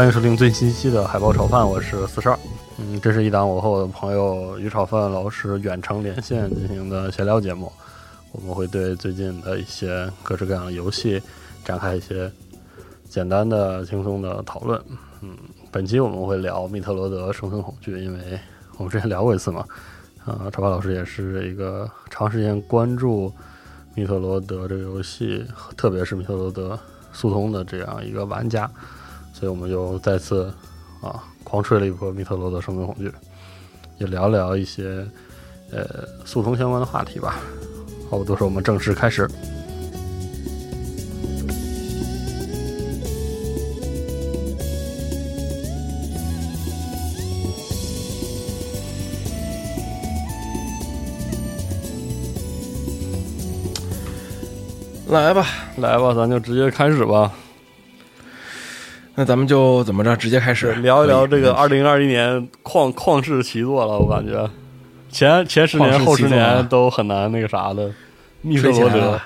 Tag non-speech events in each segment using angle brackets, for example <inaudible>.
欢迎收听最新期的海豹炒饭，我是四十二。嗯，这是一档我和我的朋友于炒饭老师远程连线进行的闲聊节目。我们会对最近的一些各式各样的游戏展开一些简单的、轻松的讨论。嗯，本期我们会聊《密特罗德：生存恐惧》，因为我们之前聊过一次嘛。啊，炒饭老师也是一个长时间关注《密特罗德》这个游戏，特别是《密特罗德：速通》的这样一个玩家。所以我们就再次啊狂吹了一波密特罗的生存恐惧，也聊聊一些呃速通相关的话题吧。话不多说，我们正式开始。来吧，来吧，咱就直接开始吧。那咱们就怎么着，直接开始聊一聊这个二零二一年旷旷世奇作了。我感觉前前十年后十年都很难那个啥的。密特罗德，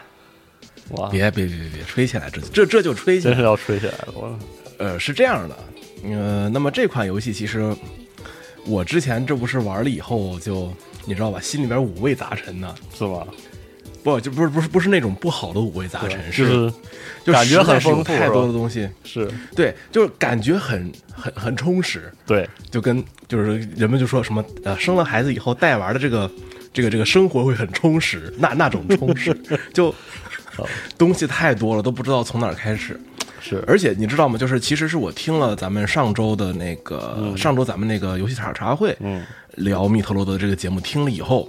哇！别别别别别吹起来，这这这就吹起来，真是要吹起来了。我呃是这样的，呃，那么这款游戏其实我之前这不是玩了以后就你知道吧，心里边五味杂陈呢，是吧？不，就不是不是不是那种不好的五味杂陈，是就感觉很丰富，太多的东西，是对，就是感觉很很很充实，对，就跟就是人们就说什么呃，生了孩子以后带娃的这个这个这个生活会很充实，那那种充实，<laughs> 就东西太多了，都不知道从哪儿开始。是，而且你知道吗？就是其实是我听了咱们上周的那个上周咱们那个游戏茶茶话会，嗯，聊密特罗德这个节目，听了以后，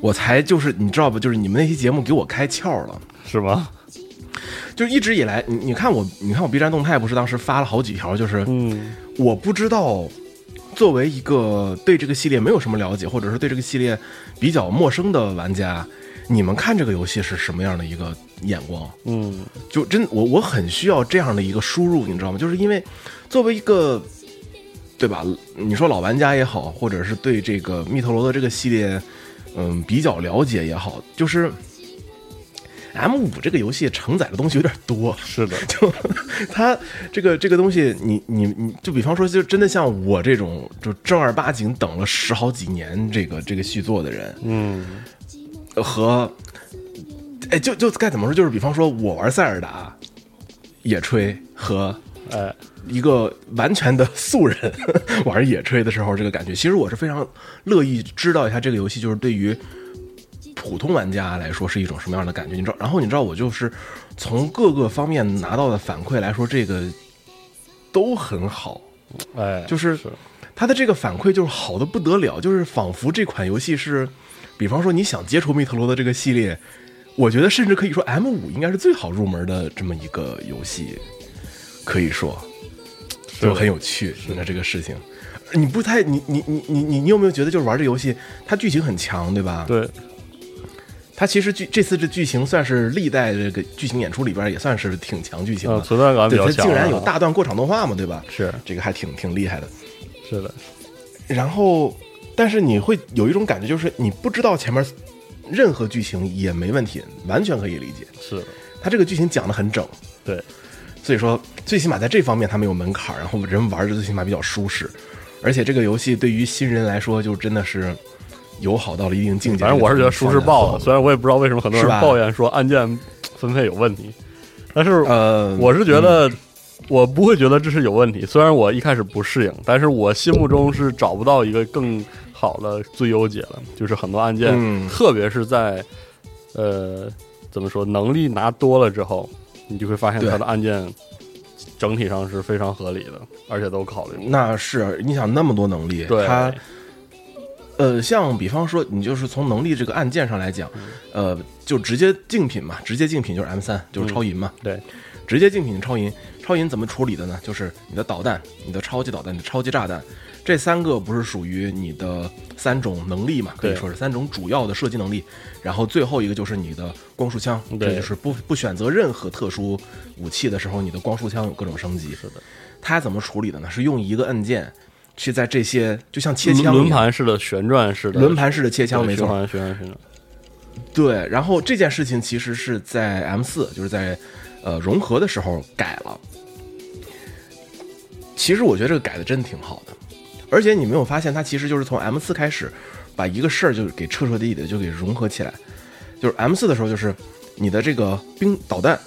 我才就是你知道吧？就是你们那期节目给我开窍了，是吗？就一直以来，你你看我，你看我 B 站动态不是当时发了好几条，就是嗯，我不知道作为一个对这个系列没有什么了解，或者是对这个系列比较陌生的玩家。你们看这个游戏是什么样的一个眼光？嗯，就真我我很需要这样的一个输入，你知道吗？就是因为作为一个，对吧？你说老玩家也好，或者是对这个密特罗的这个系列，嗯，比较了解也好，就是 M 五这个游戏承载的东西有点多。是的，<laughs> 就它这个这个东西，你你你就比方说，就真的像我这种就正儿八经等了十好几年这个这个续作的人，嗯。和，哎，就就该怎么说？就是比方说，我玩塞尔达，野炊和呃一个完全的素人 <laughs> 玩野炊的时候，这个感觉，其实我是非常乐意知道一下这个游戏，就是对于普通玩家来说是一种什么样的感觉。你知道，然后你知道，我就是从各个方面拿到的反馈来说，这个都很好。哎，就是他的这个反馈就是好的不得了，就是仿佛这款游戏是。比方说，你想接触密特罗的这个系列，我觉得甚至可以说 M 五应该是最好入门的这么一个游戏，可以说就很有趣。你看这个事情，你不太你你你你你你有没有觉得就是玩这游戏，它剧情很强，对吧？对，它其实剧这次这剧情算是历代这个剧情演出里边也算是挺强剧情嗯，的。存在感比较强。竟然有大段过场动画嘛，对吧？是这个还挺挺厉害的。是的，然后，但是你会有一种感觉，就是你不知道前面任何剧情也没问题，完全可以理解。是的，它这个剧情讲的很整，对，所以说最起码在这方面它没有门槛，然后人玩着最起码比较舒适。而且这个游戏对于新人来说，就真的是友好到了一定境界。反正我是觉得舒适爆了，虽然我也不知道为什么很多人抱怨说按键分配有问题，但是呃，我是觉得，我不会觉得这是有问题。虽然我一开始不适应，但是我心目中是找不到一个更好的最优解了。就是很多按键，嗯特别是在呃怎么说能力拿多了之后，你就会发现它的按键整体上是非常合理的，而且都考虑过。那是你想那么多能力，对，它呃，像比方说，你就是从能力这个按键上来讲，呃，就直接竞品嘛，直接竞品就是 M 三，就是超银嘛，对，直接竞品超银，超银怎么处理的呢？就是你的导弹、你的超级导弹、你的超级炸弹，这三个不是属于你的三种能力嘛？可以说是三种主要的射击能力。然后最后一个就是你的光束枪，对这就是不不选择任何特殊武器的时候，你的光束枪有各种升级。是的，它怎么处理的呢？是用一个按键去在这些就像切枪轮盘式的旋转式的轮盘式的切枪，没错。对循环循环循环，对，然后这件事情其实是在 M 四，就是在呃融合的时候改了。其实我觉得这个改的真的挺好的，而且你没有发现它其实就是从 M 四开始把一个事儿就给彻彻底底的就给融合起来。就是 M 四的时候，就是你的这个冰导弹，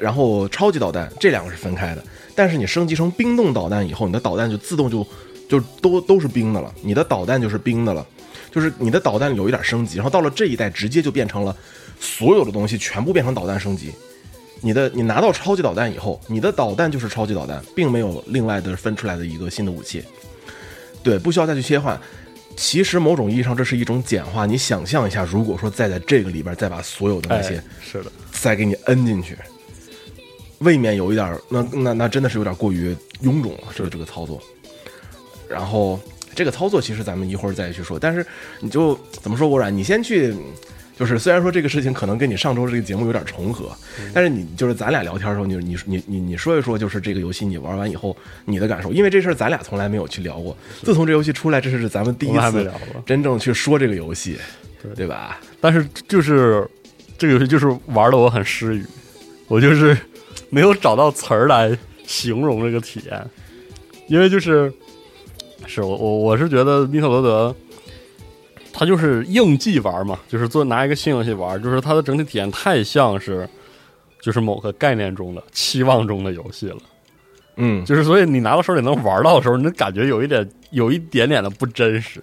然后超级导弹这两个是分开的，但是你升级成冰冻导弹以后，你的导弹就自动就就都都是冰的了，你的导弹就是冰的了。就是你的导弹有一点升级，然后到了这一代直接就变成了所有的东西全部变成导弹升级。你的你拿到超级导弹以后，你的导弹就是超级导弹，并没有另外的分出来的一个新的武器。对，不需要再去切换。其实某种意义上这是一种简化。你想象一下，如果说再在这个里边再把所有的那些哎，是的，再给你摁进去，未免有一点儿，那那那真的是有点过于臃肿了，这个这个操作。然后这个操作其实咱们一会儿再去说，但是你就怎么说，微软，你先去，就是虽然说这个事情可能跟你上周这个节目有点重合，但是你就是咱俩聊天的时候，你你你你你说一说，就是这个游戏你玩完以后你的感受，因为这事儿咱俩从来没有去聊过，自从这游戏出来，这是咱们第一次聊。真正去说这个游戏，对对吧？但是就是这个游戏就是玩的我很失语，我就是没有找到词儿来形容这个体验，因为就是是我我我是觉得密特罗德。他就是应季玩嘛，就是做拿一个新游戏玩，就是它的整体体验太像是，就是某个概念中的期望中的游戏了。嗯，就是所以你拿到手里能玩到的时候，你感觉有一点有一点点的不真实。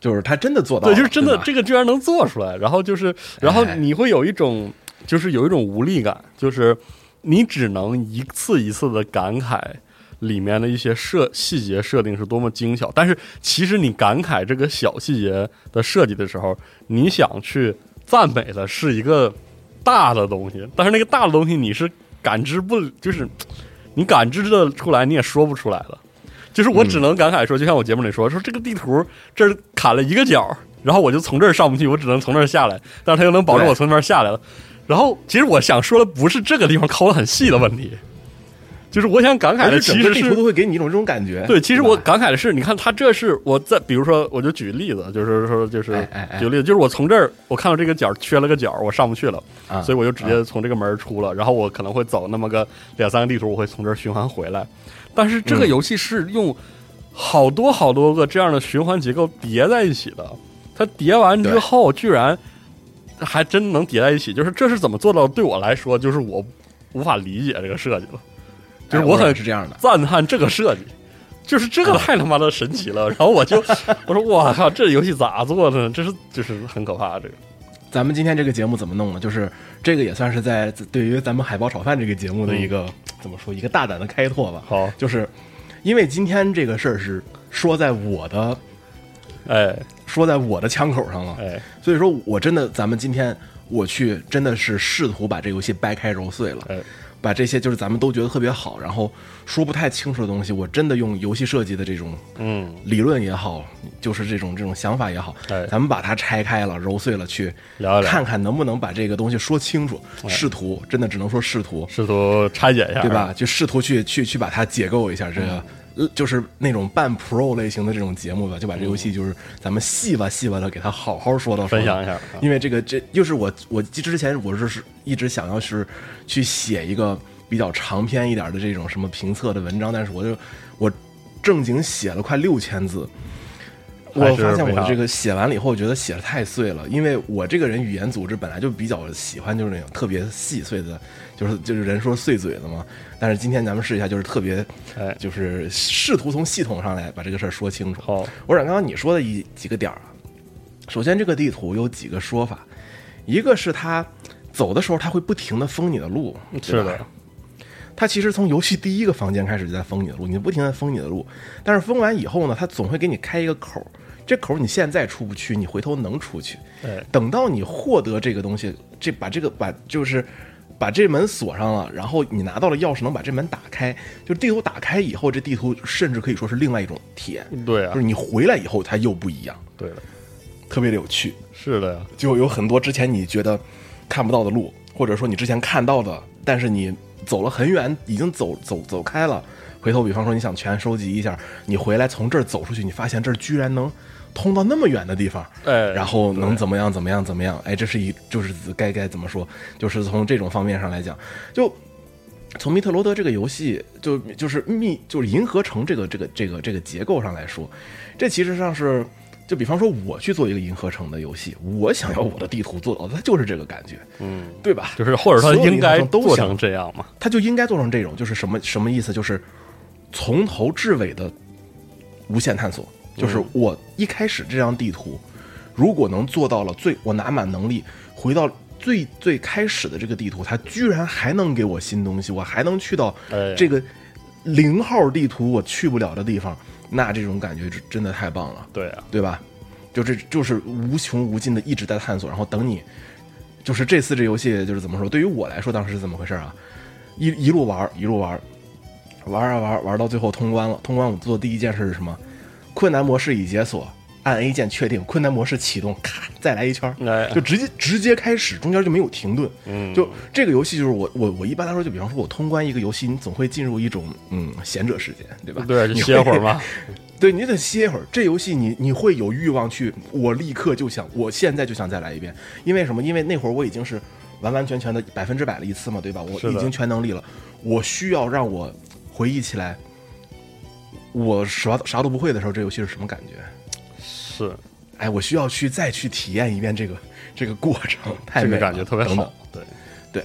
就是他真的做到了，对，就是真的这个居然能做出来，然后就是，然后哎你会有一种就是有一种无力感，就是你只能一次一次的感慨里面的一些设细节设定是多么精巧，但是其实你感慨这个小细节的设计的时候，你想去赞美的是一个大的东西，但是那个大的东西你是感知不，就是你感知的出来，你也说不出来了。就是我只能感慨说，就像我节目里说，说这个地图这儿砍了一个角，然后我就从这儿上不去，我只能从这儿下来，但是他又能保证我从那边下来了。然后其实我想说的不是这个地方抠的很细的问题，就是我想感慨而的其实地图都是。会给你一种这种感觉。对，其实我感慨的是，你看他这是我在，比如说，我就举个例子，就是说，就是举个例子，就是我从这儿，我看到这个角缺了个角，我上不去了，啊，所以我就直接从这个门儿出了，然后我可能会走那么个两三个地图，我会从这儿循环回来。但是这个嗯游戏是用好多好多个这样的循环结构叠在一起的，它叠完之后居然还真能叠在一起，就是这是怎么做到？对我来说，就是我无法理解这个设计了，就是哎我我很是这样的。赞叹这个设计。就是这个太他妈的神奇了，<laughs> 然后我就 <laughs> 我说我靠，这游戏咋做的呢？这是就是很可怕，这个咱们今天这个节目怎么弄呢？就是这个也算是在对于咱们海豹炒饭这个节目的一个、怎么说一个大胆的开拓吧。好就是因为今天这个事儿是说在我的哎说在我的枪口上了。哎，所以说我真的，咱们今天我去真的是试图把这游戏掰开揉碎了，哎把这些就是咱们都觉得特别好，然后说不太清楚的东西，我真的用游戏设计的这种嗯，理论也好，就是这种这种想法也好，哎咱们把它拆开了、揉碎了，去聊聊看看能不能把这个东西说清楚，试图真的只能说试图，试图拆解一下，对吧？？就试图去去去把它解构一下这个。呃就是那种半 pro 类型的这种节目吧，就把这游戏就是咱们细吧细吧的给它好好说到分享一下啊因为这个这又是我我之前我是一直想要是去写一个比较长篇一点的这种什么评测的文章，但是我就我正经写了快六千字，我发现我这个写完了以后，我觉得写的太碎了，因为我这个人语言组织本来就比较喜欢就是那种特别细碎的，就是就是人说碎嘴子嘛。但是今天咱们试一下，就是特别，哎就是试图从系统上来把这个事儿说清楚。好，我想刚刚你说的一几个点儿啊，首先这个地图有几个说法，一个是它走的时候它会不停的封你的路，是的，它其实从游戏第一个房间开始就在封你的路，你不停的封你的路，但是封完以后呢，它总会给你开一个口，这口你现在出不去，你回头能出去。哎等到你获得这个东西，这把这个把就是把这门锁上了，然后你拿到了钥匙，能把这门打开，就地图打开以后，这地图甚至可以说是另外一种体验，对啊。就是，你回来以后它又不一样，对的，特别的有趣。是的呀，就有很多之前你觉得看不到的路，或者说你之前看到的，但是你走了很远，已经走走走开了，回头比方说你想全收集一下，你回来从这儿走出去，你发现这儿居然能通到那么远的地方，哎，然后能怎么样怎么样怎么样？哎，这是一就是该该怎么说？就是从这种方面上来讲，就从密特罗德这个游戏，就就是密就是银河城这个这个这个这个结构上来说，这其实上是。就比方说，我去做一个银河城的游戏，我想要我的地图做到，它就是这个感觉，嗯，对吧？就是或者说应该都想做成这样嘛，它就应该做成这种，就是什么什么意思？就是从头至尾的无限探索。就是我一开始这张地图，如果能做到了最，我拿满能力回到最最开始的这个地图，它居然还能给我新东西，我还能去到哎这个零号地图我去不了的地方，那这种感觉真真的太棒了。对啊，对吧？就这就是无穷无尽的一直在探索，然后等你，就是这次这游戏就是怎么说？对于我来说，当时是怎么回事啊？一一路玩一路玩，玩啊玩玩到最后通关了。通关我做的第一件事是什么？困难模式已解锁，按 A 键确定，困难模式启动，咔再来一圈就直接直接开始，中间就没有停顿。嗯，就这个游戏，就是我我我一般来说，就比方说，我通关一个游戏，你总会进入一种嗯闲者时间，对吧？对，就你歇会儿会嘛，<laughs> 对你得歇一会儿。这游戏你你会有欲望去，我立刻就想，我现在就想再来一遍。因为什么？因为那会儿我已经是完完全全的百分之百了一次嘛，对吧？我已经全能力了，我需要让我回忆起来，我啥啥都不会的时候，这游戏是什么感觉？是。哎，我需要去再去体验一遍这个这个过程，太 <laughs> 这美了个感觉特别等等。好，对，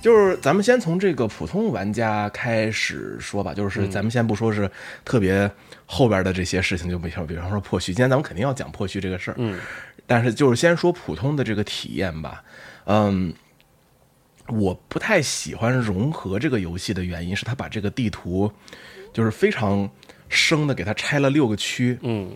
就是咱们先从这个普通玩家开始说吧，就是咱们先不说是特别后边的这些事情，就比方比方说破虚，今天咱们肯定要讲破虚这个事儿，嗯，但是就是先说普通的这个体验吧，嗯，我不太喜欢融合这个游戏的原因是，他把这个地图就是非常生的给它拆了六个区，嗯，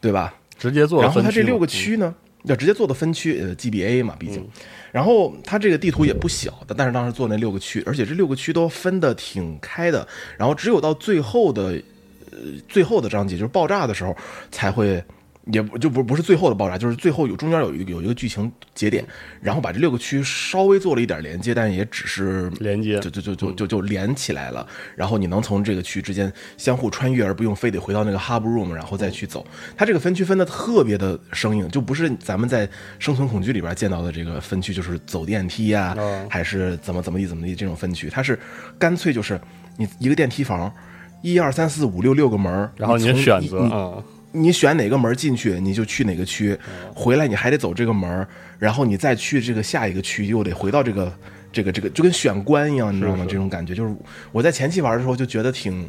对吧？直接做然后它这六个区呢，要直接做的分区，呃，GBA 嘛，毕竟。然后它这个地图也不小的，但是当时做那六个区，而且这六个区都分的挺开的。然后只有到最后的，呃，最后的章节就是爆炸的时候才会。也不就不不是最后的爆炸，就是最后有中间有一个有一个剧情节点，然后把这六个区稍微做了一点连接，但也只是连接就就就就就就连起来了。然后你能从这个区之间相互穿越，而不用非得回到那个 hub room，然后再去走。它这个分区分的特别的生硬，就不是咱们在生存恐惧里边见到的这个分区，就是走电梯呀、哦还是怎么怎么地怎么地这种分区。它是干脆就是你一个电梯房，一二三四五六六个门，然后你选择你选哪个门进去，你就去哪个区，哦回来你还得走这个门，然后你再去这个下一个区，又得回到这个这个这个，就跟选关一样，你知道吗？这种感觉就是我在前期玩的时候就觉得挺，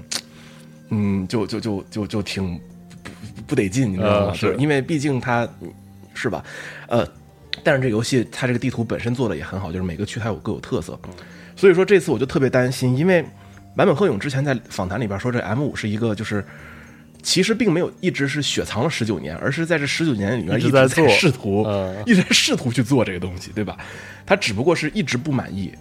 嗯，就就就就就挺不不不得劲，你知道吗？呃是因为毕竟它是吧，呃，但是这游戏它这个地图本身做的也很好，就是每个区它有各有特色，所以说这次我就特别担心，因为坂本鹤勇之前在访谈里边说，这 M 五是一个就是。其实并没有一直是雪藏了十九年，而是在这十九年里面一直直在试图，嗯 <laughs> 一直在试图去做这个东西，对吧？他只不过是一直不满意。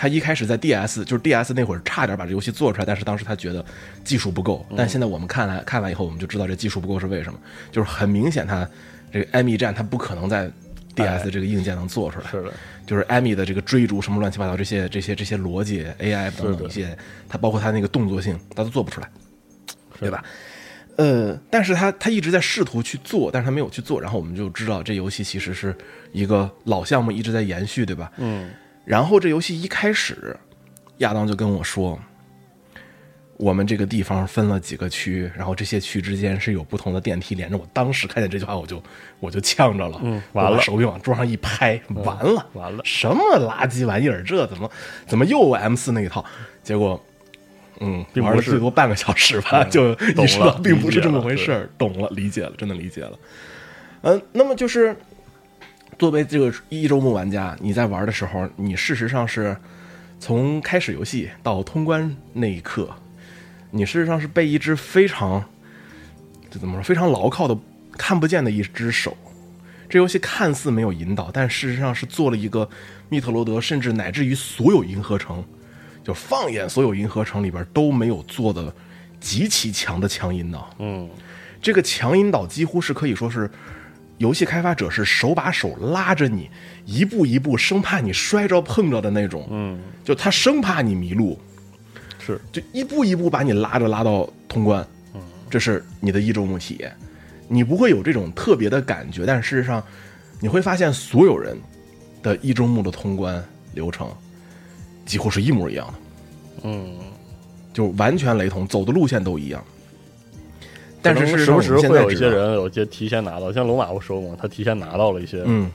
他一开始在 DS，就是 DS 那会儿差点把这游戏做出来，但是当时他觉得技术不够。但现在我们看来看完以后，我们就知道这技术不够是为什么，就是很明显，他这个艾米战他不可能在 DS 这个硬件能做出来。是的，就是艾米的这个追逐什么乱七八糟这些这些这些逻辑 AI 等等一些，他包括他那个动作性，他都做不出来，对吧？呃，但是他他一直在试图去做，但是他没有去做，然后我们就知道这游戏其实是一个老项目一直在延续，对吧？嗯，然后这游戏一开始，亚当就跟我说，我们这个地方分了几个区，然后这些区之间是有不同的电梯连着。我当时看见这句话，我就我就呛着了，嗯完了手柄往桌上一拍，完了，完了什么垃圾玩意儿？这怎么怎么又 M 四那一套？结果。嗯，并不是玩了最多半个小时吧，就懂意识到了并不是这么回事儿，懂了，理解了，真的理解了。嗯，那么就是作为这个一周目玩家，你在玩的时候，你事实上是从开始游戏到通关那一刻，你事实上是被一只非常这怎么说非常牢靠的看不见的一只手。这游戏看似没有引导，但事实上是做了一个密特罗德，甚至乃至于所有银河城，就放眼所有银河城里边都没有做的极其强的强引导。嗯，这个强引导几乎是可以说是游戏开发者是手把手拉着你，一步一步，生怕你摔着碰着的那种。嗯，就他生怕你迷路，是，就一步一步把你拉着拉到通关。嗯，这是你的一周目体验，你不会有这种特别的感觉，但事实上你会发现所有人的一周目的通关流程几乎是一模一样的。嗯，就完全雷同，走的路线都一样。但是时不时会有一些人有一些提前拿到，像龙马不说嘛，他提前拿到了一些，嗯，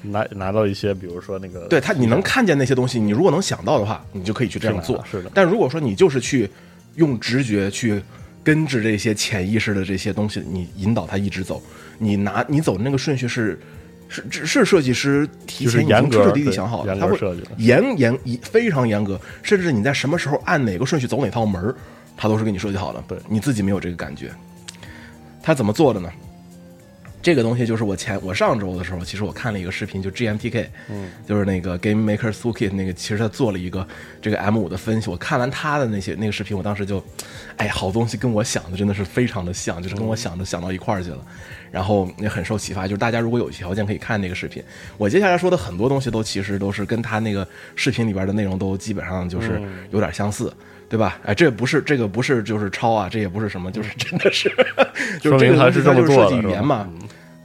拿拿到一些，比如说那个，对他，你能看见那些东西，你如果能想到的话，你就可以去这样做。是的但如果说你就是去用直觉去根治这些潜意识的这些东西，你引导他一直走，你拿你走的那个顺序是是是是设计师提就是前已经彻彻底底想好了，他会设计的严严一非常严格，甚至你在什么时候按哪个顺序走哪套门儿，他都是给你设计好的。对你自己没有这个感觉。他怎么做的呢？这个东西就是我前我上周的时候，其实我看了一个视频，就 GMTK，嗯，就是那个 Game Maker Toolkit 那个，其实他做了一个这个 M 五的分析。我看完他的那些那个视频，我当时就，哎，好东西跟我想的真的是非常的像，就是跟我想的想到一块儿去了，然后也很受启发。就是大家如果有条件可以看那个视频，我接下来说的很多东西都其实都是跟他那个视频里边的内容都基本上就是有点相似。对吧？哎，这不是这个不是就是抄啊，这也不是什么，就是真的是，<laughs> 就是这个东西它就是设这么做的是吧计语言嘛，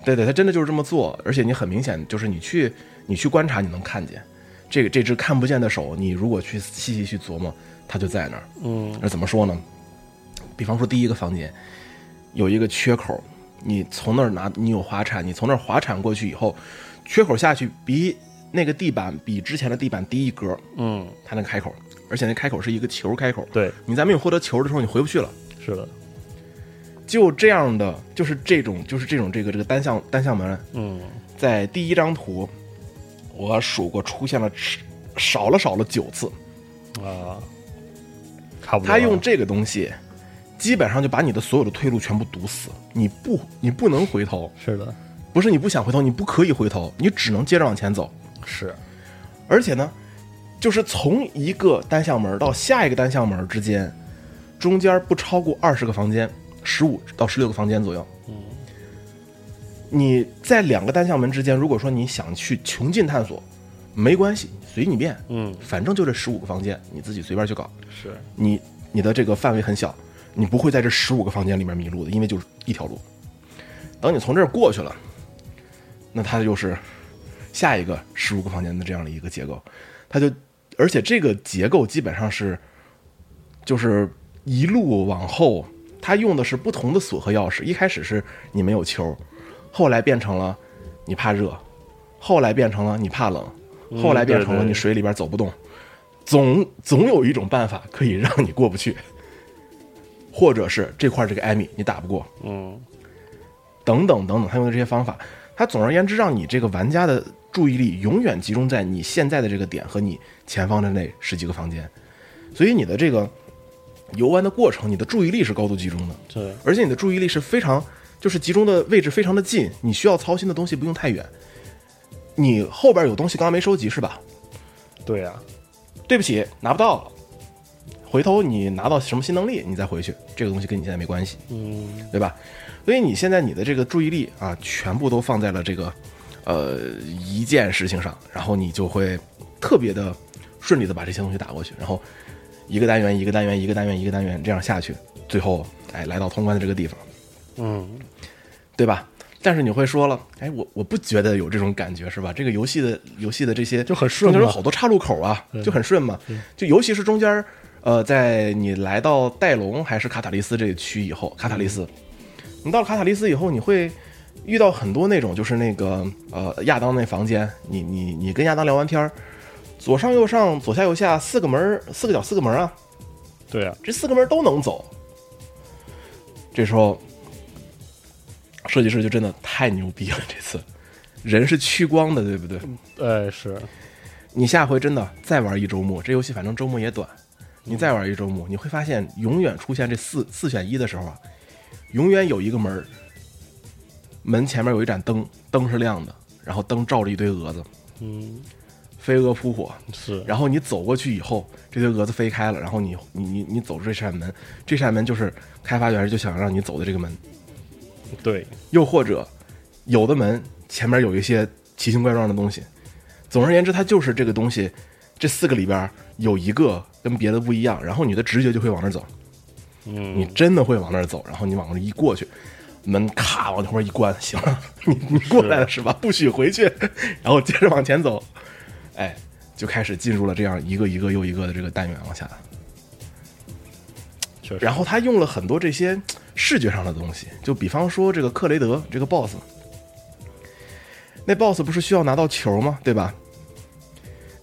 对对，他真的就是这么做，而且你很明显就是你去你去观察，你能看见这个这只看不见的手，你如果去细细去琢磨，它就在那儿。嗯，那怎么说呢？比方说第一个房间有一个缺口，你从那儿拿你有滑铲，你从那儿滑铲过去以后，缺口下去比那个地板比之前的地板低一格，嗯，它那个开口，而且那开口是一个球开口，对，你在没有获得球的时候你回不去了。是的，就这样的，就是这种，就是这种这个这个单向单向门，嗯，在第一张图，我数过出现了少了少了九次。啊，差不多。他用这个东西，基本上就把你的所有的退路全部堵死。你不，你不能回头，是的，不是你不想回头，你不可以回头，你只能接着往前走。是，而且呢，就是从一个单向门到下一个单向门之间，中间不超过二十个房间，十五到十六个房间左右。嗯，你在两个单向门之间，如果说你想去穷尽探索，没关系，随你便，嗯，反正就这十五个房间，你自己随便去搞。是，你你的这个范围很小，你不会在这十五个房间里面迷路的，因为就是一条路。等你从这儿过去了，那它就是下一个十五个房间的这样的一个结构，它就而且这个结构基本上是就是一路往后，它用的是不同的锁和钥匙。一开始是你没有球，后来变成了你怕热，后来变成了你怕冷，后来变成了你水里边走不动。总总有一种办法可以让你过不去，或者是这块这个艾米你打不过，嗯，等等等等，他用的这些方法，他总而言之让你这个玩家的注意力永远集中在你现在的这个点和你前方的那十几个房间，所以你的这个游玩的过程，你的注意力是高度集中的，对，而且你的注意力是非常就是集中的位置非常的近，你需要操心的东西不用太远。你后边有东西刚刚没收集是吧？对呀、对不起，拿不到了。回头你拿到什么新能力，你再回去，这个东西跟你现在没关系，嗯，对吧？所以你现在你的这个注意力啊，全部都放在了这个呃一件事情上，然后你就会特别的顺利的把这些东西打过去，然后一个单元一个单元一个单元一个单元这样下去，最后哎来到通关的这个地方，嗯，对吧？但是你会说了，哎，我我不觉得有这种感觉是吧？这个游戏的游戏的这些就很顺中间有好多岔路口啊，就很顺嘛。就尤其是中间，呃，在你来到戴龙还是卡塔利斯这个区以后，卡塔利斯，你到了卡塔利斯以后，你会遇到很多那种就是那个呃亚当那房间，你你你跟亚当聊完天儿，左上右上左下右下四个门四个角四个门啊，对啊、这四个门都能走。这时候，设计师就真的太牛逼了。这次人是趋光的，对不对？哎是，你下回真的再玩一周末，这游戏反正周末也短，你再玩一周目，你会发现永远出现这四四选一的时候啊，永远有一个门儿门前面有一盏灯，灯是亮的，然后灯照着一堆蛾子，嗯，飞蛾扑火，是，然后你走过去以后，这堆蛾子飞开了，然后你你你你走出这扇门，这扇门就是开发员就想让你走的这个门，对，又或者有的门前面有一些奇形怪状的东西。总而言之，它就是这个东西，这四个里边有一个跟别的不一样，然后你的直觉就会往那儿走，嗯，你真的会往那儿走，然后你往那一过去，门咔往那块一关，行了，<laughs> 你你过来了是吧？不许回去，<laughs> 然后接着往前走，哎，就开始进入了这样一个一个又一个的这个单元往下。然后他用了很多这些视觉上的东西，就比方说这个克雷德这个 BOSS，那 BOSS 不是需要拿到球吗？对吧？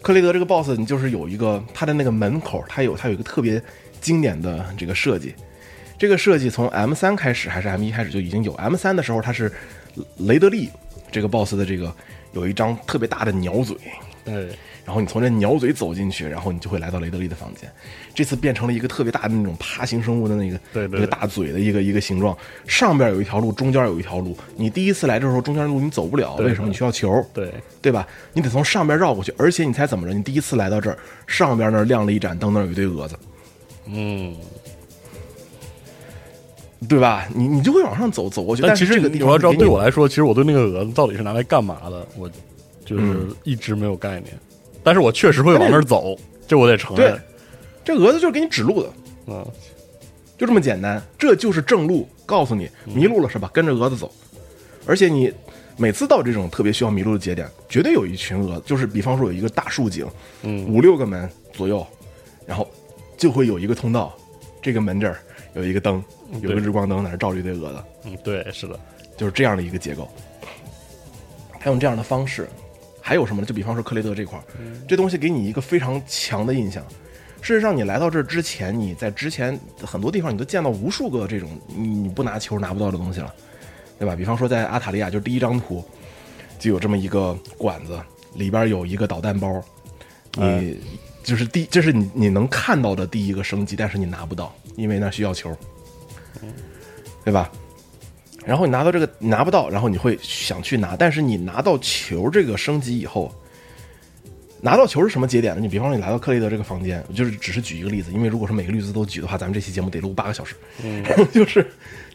克雷德这个 BOSS，你就是有一个他的那个门口，他有他有一个特别经典的这个设计。这个设计从 M 三开始还是 M 一开始就已经有。M 三的时候，他是雷德利这个 BOSS 的这个有一张特别大的鸟嘴，哎，然后你从这鸟嘴走进去，然后你就会来到雷德利的房间。这次变成了一个特别大的那种爬行生物的那个对对那个大嘴的一个一个形状，上边有一条路，中间有一条路。你第一次来的时候，中间路你走不了，为什么？你需要球，对，对吧？你得从上边绕过去，而且你猜怎么着？你第一次来到这儿，上边那儿亮了一盏灯，那儿有一堆蛾子，嗯，对吧？你你就会往上走，走过去。但其实是这个地方你要知道，对我来说，其实我对那个蛾子到底是拿来干嘛的，我就是嗯。一直没有概念。但是我确实会往那儿走，这我得承对认。，这蛾子就是给你指路的，嗯，就这么简单，这就是正路，告诉你迷路了是吧？跟着蛾子走，而且你每次到这种特别需要迷路的节点，绝对有一群蛾子，就是比方说有一个大树井，嗯。五六个门左右，然后就会有一个通道，这个门这儿有一个灯，有一个对。日光灯在那儿照着一堆蛾子，嗯，对，是的，就是这样的一个结构。他用这样的方式，还有什么呢？就比方说克雷德这块儿，这东西给你一个非常强的印象。事实上，你来到这儿之前，你在之前很多地方你都见到无数个这种你你不拿球拿不到的东西了，对吧？比方说在阿塔利亚，就是第一张图，就有这么一个管子，里边有一个导弹包，你、哎就是第这是你你能看到的第一个升级，但是你拿不到，因为那需要球，对吧？然后你拿到这个拿不到，然后你会想去拿，但是你拿到球这个升级以后，拿到球是什么节点呢？你比方说你来到克雷德这个房间，就是只是举一个例子，因为如果说每个例子都举的话，咱们这期节目得录八个小时。嗯，<laughs> 就是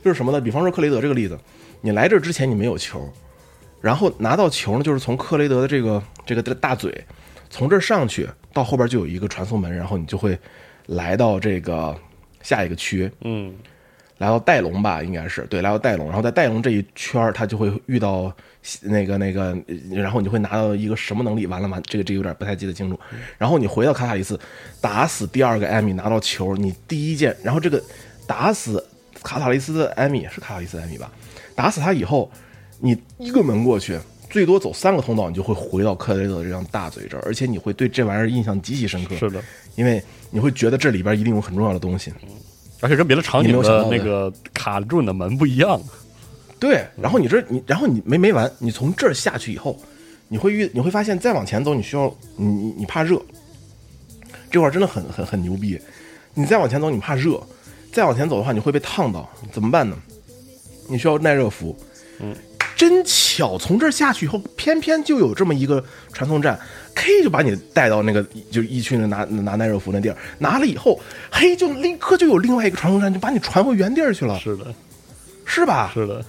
就是什么呢？比方说克雷德这个例子，你来这儿之前你没有球，然后拿到球呢，就是从克雷德的这个这个这个大嘴，从这儿上去到后边就有一个传送门，然后你就会来到这个下一个区。嗯，来到戴龙吧，应该是对，来到戴龙，然后在戴龙这一圈儿，他就会遇到那个那个，呃然后你会拿到一个什么能力？完了完？这个这个有点不太记得清楚。然后你回到卡塔利斯，打死第二个艾米，拿到球，你第一件，然后这个打死卡塔利斯的艾米是卡塔利斯艾米吧？打死他以后，你一个门过去。最多走三个通道，你就会回到克雷德这张大嘴这儿，而且你会对这玩意儿印象极其深刻。是的，因为你会觉得这里边一定有很重要的东西。而且跟别的场景的的那个卡住你的门不一样。对，然后你这你，然后你没没完，你从这儿下去以后，你会遇你会发现再往前走，你需要你你你怕热，这块儿真的很很很牛逼。你再往前走，你怕热；再往前走的话，你会被烫到，怎么办呢？你需要耐热服。嗯，真巧，从这儿下去以后，偏偏就有这么一个传送站，K 就把你带到那个就一区那拿拿耐热服那地儿，拿了以后，嘿，就立刻就有另外一个传送站，就把你传回原地儿去了，是的，是吧？是的，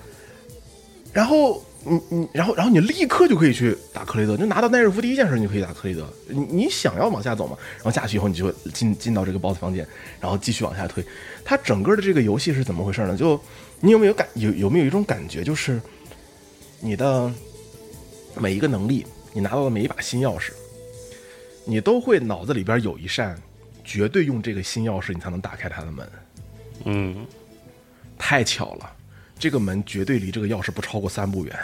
然后你你然后然后你立刻就可以去打克雷德，就拿到耐热服第一件事你就可以打克雷德。你你想要往下走嘛？然后下去以后你就进进到这个 BOSS 房间，然后继续往下推。它整个的这个游戏是怎么回事呢？就你有没有感有有没有一种感觉，就是你的每一个能力，你拿到的每一把新钥匙，你都会脑子里边有一扇绝对用这个新钥匙你才能打开它的门。嗯，太巧了，这个门绝对离这个钥匙不超过三步远。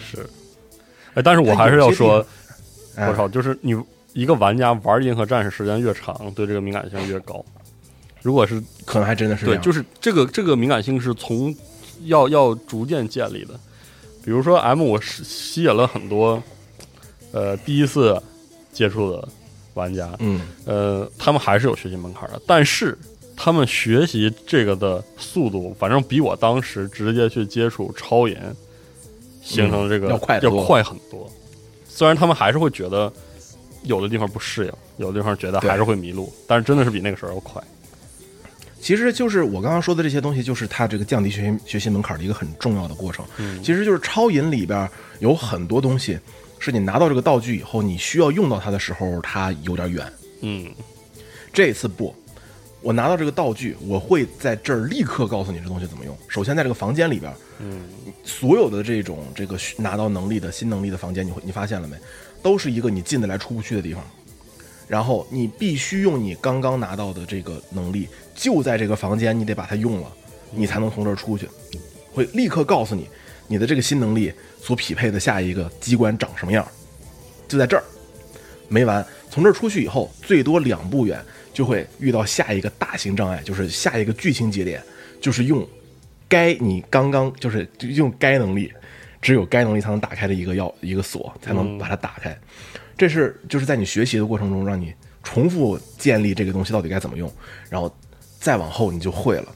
是。哎，但是我还是要说，哎我操，就是你一个玩家玩银河战士时间越长，对这个敏感性越高。如果是可能还真的是对，就是这个这个敏感性是从要要逐渐建立的。比如说 M，我是吸引了很多呃第一次接触的玩家，嗯，呃，他们还是有学习门槛的，但是他们学习这个的速度，反正比我当时直接去接触超银形成的这个、嗯要快要快很多。虽然他们还是会觉得有的地方不适应，有的地方觉得还是会迷路，但是真的是比那个时候要快。其实就是我刚刚说的这些东西，就是它这个降低学习学习门槛的一个很重要的过程。嗯其实就是超银里边有很多东西，是你拿到这个道具以后，你需要用到它的时候，它有点远。嗯这次不，我拿到这个道具，我会在这儿立刻告诉你这东西怎么用。首先，在这个房间里边，嗯，所有的这种这个拿到能力的新能力的房间，你会你发现了没？都是一个你进得来出不去的地方。然后你必须用你刚刚拿到的这个能力，就在这个房间，你得把它用了，你才能从这儿出去。会立刻告诉你，你的这个新能力所匹配的下一个机关长什么样，就在这儿。没完，从这儿出去以后，最多两步远就会遇到下一个大型障碍，就是下一个剧情节点，就是用该你刚刚就是用该能力，只有该能力才能打开的一个钥一个锁，才能把它打开。这是就是在你学习的过程中，让你重复建立这个东西到底该怎么用，然后再往后你就会了，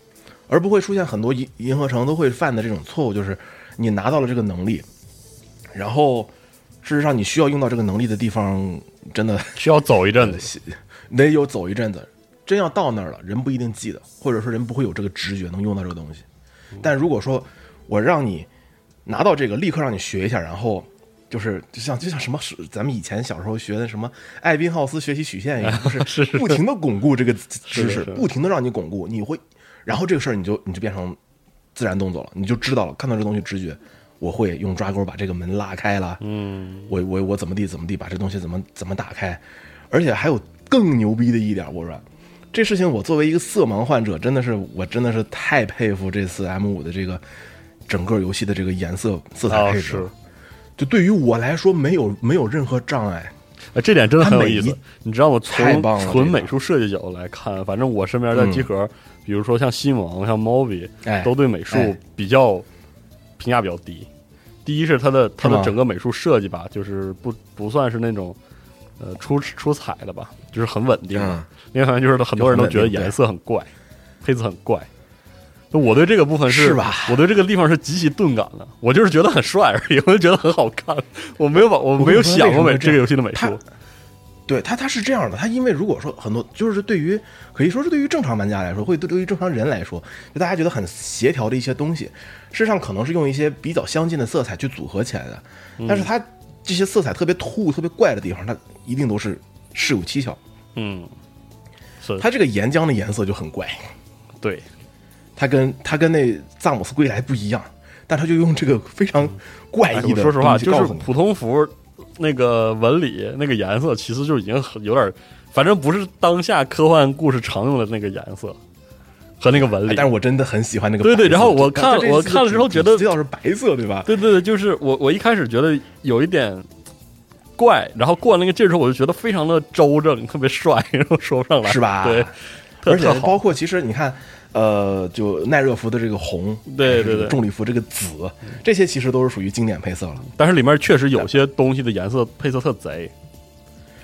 而不会出现很多银银河城都会犯的这种错误，就是你拿到了这个能力，然后事实上你需要用到这个能力的地方，真的 <laughs> 需要走一阵子。<laughs> 得有走一阵子，真要到那儿了，人不一定记得，或者说人不会有这个直觉能用到这个东西。但如果说我让你拿到这个，立刻让你学一下，然后就是就像就像什么是咱们以前小时候学的什么艾宾浩斯学习曲线一样，就是 <laughs> 不停的巩固这个知识，不停的让你巩固，你会，然后这个事儿你就你就变成自然动作了，你就知道了，看到这东西直觉。我会用抓钩把这个门拉开了，嗯，我我我怎么地怎么地把这东西怎么怎么打开，而且还有更牛逼的一点，我说这事情我作为一个色盲患者，真的是我真的是太佩服这次 M 五的这个整个游戏的这个颜色色彩配置。就对于我来说，没有没有任何障碍。哎，这点真的很有意思。你知道我？从纯美术设计角度来看，反正我身边在嗯集合，比如说像西蒙、像 Moby，哎，都对美术哎比较评价比较低。第一是它的它的整个美术设计吧，就是不不算是那种呃出出彩的吧，就是很稳定另外就是很多人都觉得颜色很怪，配色很怪。那我对这个部分是吧我对这个地方是极其钝感的，我就是觉得很帅而已，我就觉得很好看。我没有把我没有想过美这个游戏的美它术，对他他是这样的，他因为如果说很多就是对于可以说是对于正常玩家来说，会对对于正常人来说，就大家觉得很协调的一些东西，事实上可能是用一些比较相近的色彩去组合起来的，但是它这些色彩特别突兀、特别怪的地方，它一定都是事有蹊跷。嗯，是它这个岩浆的颜色就很怪，对，它跟他跟那萨姆斯归来不一样，但他就用这个非常怪哎异的我说实话，就是普通服那个纹理那个颜色，其实就已经很有点，反正不是当下科幻故事常用的那个颜色和那个纹理。但是我真的很喜欢那个对对然后我它看我看了之后觉得主要是白色对吧？对对对，就是我我一开始觉得有一点怪，然后过了那个劲儿之后，我就觉得非常的周正，特别帅，然后说不上来，是吧对，而且包括其实你看，呃，就耐热服的这个红，对对对重力服这个紫，这些其实都是属于经典配色了。但是里面确实有些东西的颜色配色特贼，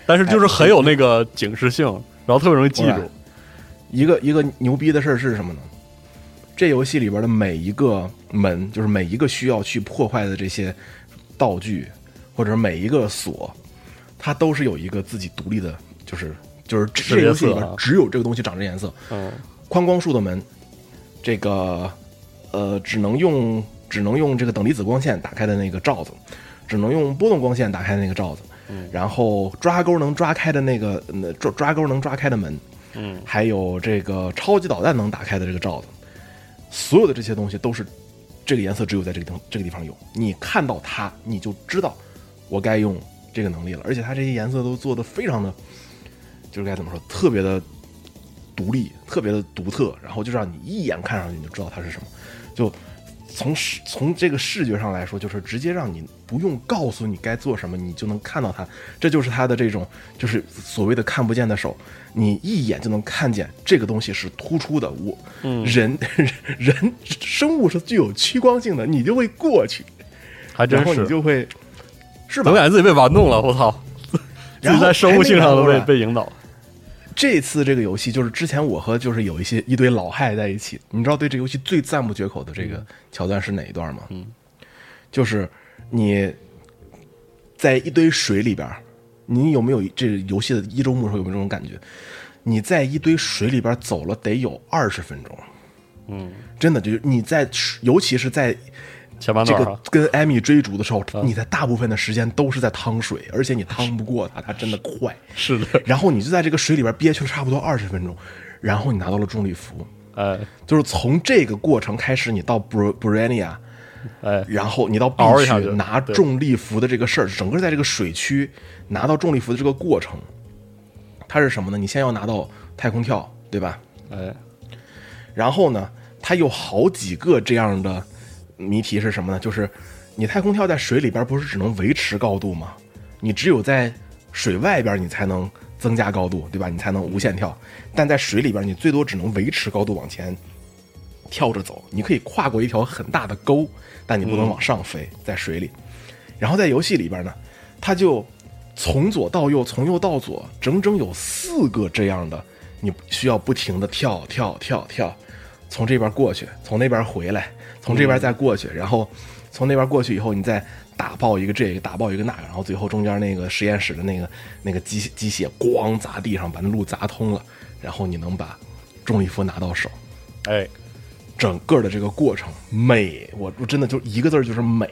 但是就是很有那个警示性，然后特别容易记住。一个一个牛逼的事儿是什么呢？这游戏里边的每一个门，就是每一个需要去破坏的这些道具，或者每一个锁，它都是有一个自己独立的，就是就是这游戏里边只有这个东西长这颜色。嗯宽光束的门，这个呃只能用只能用这个等离子光线打开的那个罩子，只能用波动光线打开的那个罩子，嗯。然后抓钩能抓开的那个呃抓抓钩能抓开的门，嗯。还有这个超级导弹能打开的这个罩子，所有的这些东西都是这个颜色只有在这个地这个地方有，你看到它你就知道我该用这个能力了，而且它这些颜色都做的非常的，就是该怎么说，特别的独立，特别的独特，然后就让你一眼看上去你就知道它是什么，就从视从这个视觉上来说，就是直接让你不用告诉你该做什么，你就能看到它，这就是它的这种就是所谓的看不见的手，你一眼就能看见这个东西是突出的。我、人 <laughs> 人生物是具有趋光性的，你就会过去，还真是然后你，就会是吧总？感觉自己被玩弄了，我操！自己在生物性上都被被引导。这次这个游戏就是之前我和就是有一些一堆老害在一起，你知道对这游戏最赞不绝口的这个桥段是哪一段吗？嗯，就是你在一堆水里边儿，你有没有这个游戏的一周目的时候有没有这种感觉？你在一堆水里边走了得有二十分钟，嗯，真的就是你在，尤其是在这个前半段啊，跟艾米追逐的时候，你在大部分的时间都是在趟水，而且你趟不过他，他真的快。是的，然后你就在这个水里边憋屈了差不多二十分钟，然后你拿到了重力服，哎。就是从这个过程开始，你到 Br Brania，哎，然后你到就区拿重力服的这个事儿，整个在这个水区拿到重力服的这个过程，它是什么呢？你先要拿到太空跳，对吧？哎，然后呢，它有好几个这样的谜题是什么呢？就是你太空跳在水里边不是只能维持高度吗？你只有在水外边你才能增加高度，对吧？你才能无限跳。但在水里边，你最多只能维持高度往前跳着走。你可以跨过一条很大的沟，但你不能往上飞，在水里。然后在游戏里边呢，它就从左到右，从右到左，整整有四个这样的，你需要不停的跳跳跳跳，从这边过去，从那边回来，从这边再过去，然后从那边过去以后，你再打爆一个这个，打爆一个那个，然后最后中间那个实验室的那个那个机机械咣砸地上，把那路砸通了，然后你能把重力符拿到手。哎，整个的这个过程美，我我真的就一个字儿就是美，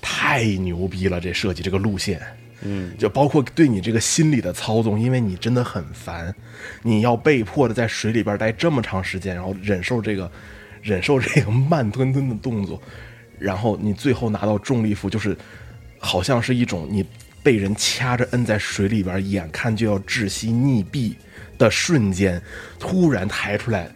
太牛逼了！这设计这个路线，嗯，就包括对你这个心理的操纵，因为你真的很烦，你要被迫的在水里边待这么长时间，然后忍受这个忍受这个慢吞吞的动作，<laughs> 然后你最后拿到重力服，就是好像是一种你被人掐着摁在水里边，眼看就要窒息溺毙的瞬间，突然抬出来。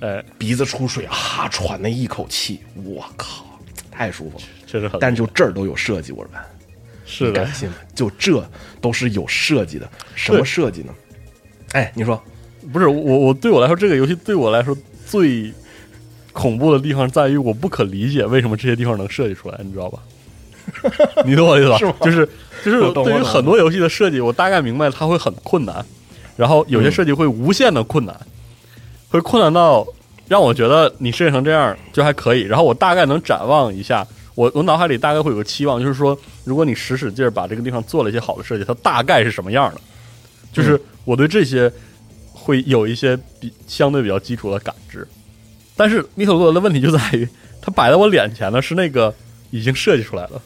呃，鼻子出水，哈喘那一口气，我靠，太舒服了。确实很，但就这儿都有设计，我说是的你敢，信吗？就这都是有设计的，什么设计呢？哎，你说不是我我对我来说，这个游戏对我来说最恐怖的地方在于，我不可理解为什么这些地方能设计出来，你知道吧？<laughs> 你懂我意思吧？是就是就是对于很多游戏的设计，我大概明白它会很困难，然后有些嗯设计会无限的困难，会困难到让我觉得你设计成这样就还可以，然后我大概能展望一下。我我脑海里大概会有个期望，就是说，如果你使使劲儿把这个地方做了一些好的设计，它大概是什么样的？就是我对这些会有一些比相对比较基础的感知。但是密特罗德的问题就在于，它摆在我脸前的是那个已经设计出来的，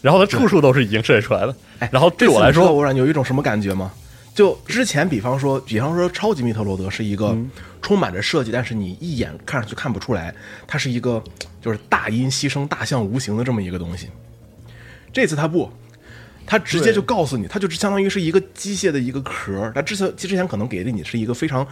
然后它处处都是已经设计出来的。哎，然后对我来说，我让你有一种什么感觉吗？就之前，比方说，比方说，超级密特罗德是一个嗯充满着设计，但是你一眼看上去看不出来，它是一个就是大音牺牲大象无形的这么一个东西。这次它不，它直接就告诉你，它就是相当于是一个机械的一个壳儿。它之前之前可能给的你是一个非常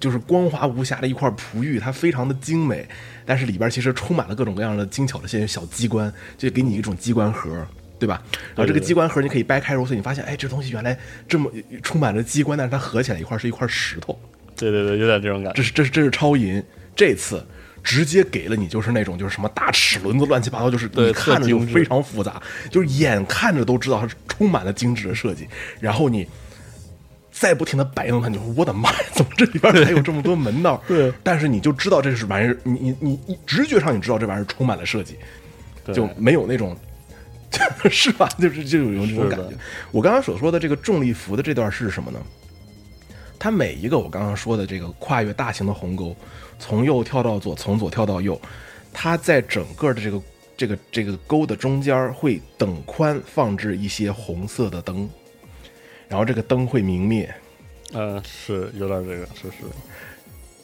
就是光滑无瑕的一块璞玉，它非常的精美，但是里边其实充满了各种各样的精巧的一些小机关，就给你一种机关盒。对吧？然后这个机关盒你可以掰开揉碎，你发现，哎，这东西原来这么充满着机关，但是它合起来一块是一块石头，对对对，有点这种感觉。这是这是这是超银。这次直接给了你就是那种就是什么大齿轮子乱七八糟，就是你看着就非常复杂，就是眼看着都知道它是充满了精致的设计。然后你再不停的摆弄它，你说我的妈呀，怎么这里边还有这么多门道？对但是你就知道这是玩意儿，你你你你直觉上你知道这玩意儿充满了设计，就没有那种。<laughs> 是吧？就是就有这种感觉。我刚刚所说的这个重力服的这段是什么呢？它每一个我刚刚说的这个跨越大型的鸿沟，从右跳到左，从左跳到右，它在整个的这个这个这个沟的中间会等宽放置一些红色的灯，然后这个灯会明灭，嗯，是有点这个，是是，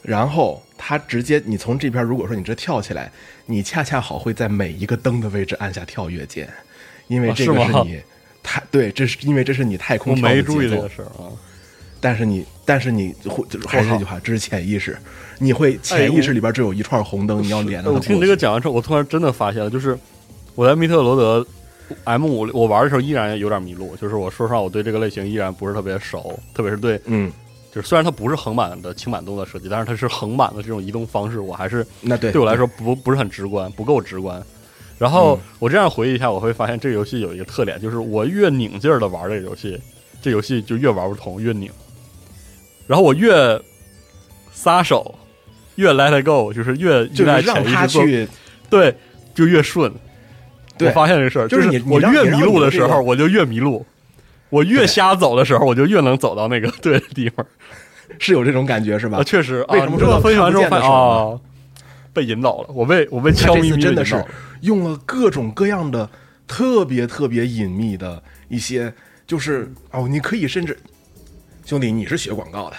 然后它直接你从这边如果说你这跳起来，你恰恰好会在每一个灯的位置按下跳跃键，因为啊这个是你太对，这是因为这是你太空跳的没注意这节奏个事儿啊。但是你，但是你会就是还是那句话，这是潜意识，你会潜意识里边只有一串红灯，你要连着它过去。我听你这个讲完之后，我突然真的发现了，就是我在密特罗德 M 五我玩的时候依然有点迷路，就是我说实话，我对这个类型依然不是特别熟，特别是对，嗯，就是虽然它不是横版的轻板动作设计，但是它是横版的这种移动方式，我还是那对对我来说不不是很直观，不够直观。然后我这样回忆一下，我会发现这个游戏有一个特点，就是我越拧劲儿的玩这个游戏，这游戏就越玩不通，越拧。然后我越撒手，越 let it go，就是越依就让他潜意识做去，对，就越顺。对我发现这事儿，就是你我越迷路的时候，我就越迷路；我越瞎走的时候，我就越能走到那个对的地方。是有这种感觉是吧啊，？确实啊，为什么说到分析完之后发现啊，被引导了，我被我被悄咪咪真的是。用了各种各样的特别特别隐秘的一些，就是哦，你可以甚至，兄弟，你是学广告的，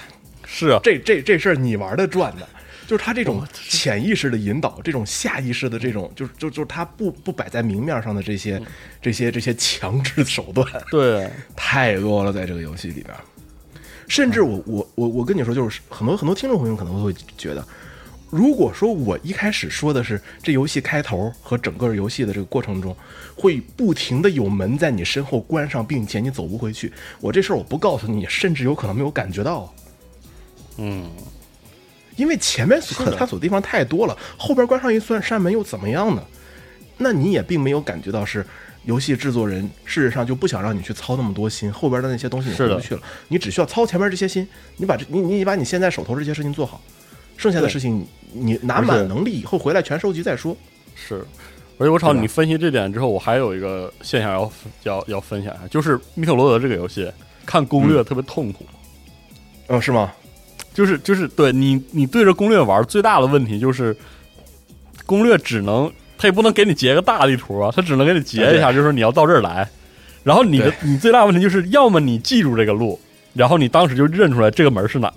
是啊，这这这事儿你玩的转的，就是他这种潜意识的引导，这种下意识的这种，就是就就是他不不摆在明面上的这些这些这些强制手段，对，太多了，在这个游戏里边。甚至我我我我跟你说，就是很多很多听众朋友可能会觉得，如果说我一开始说的是这游戏开头和整个游戏的这个过程中，会不停的有门在你身后关上，并且你走不回去，我这事儿我不告诉你，甚至有可能没有感觉到。嗯，因为前面所探索的地方太多了，后边关上一扇扇门又怎么样呢？那你也并没有感觉到是游戏制作人事实上就不想让你去操那么多心，后边的那些东西你回不去了，你只需要操前面这些心，你把这你你把你现在手头这些事情做好，剩下的事情你你拿满能力以后回来全收集再说。是。而且我操你分析这点之后，我还有一个现象要要要分享一下，就是《密特罗德》这个游戏看攻略特别痛苦。嗯，是吗？就是就是对你你对着攻略玩，最大的问题就是攻略只能它也不能给你截个大地图啊，它只能给你截一下，就是说你要到这儿来。然后你的你最大的问题就是，要么你记住这个路，然后你当时就认出来这个门是哪。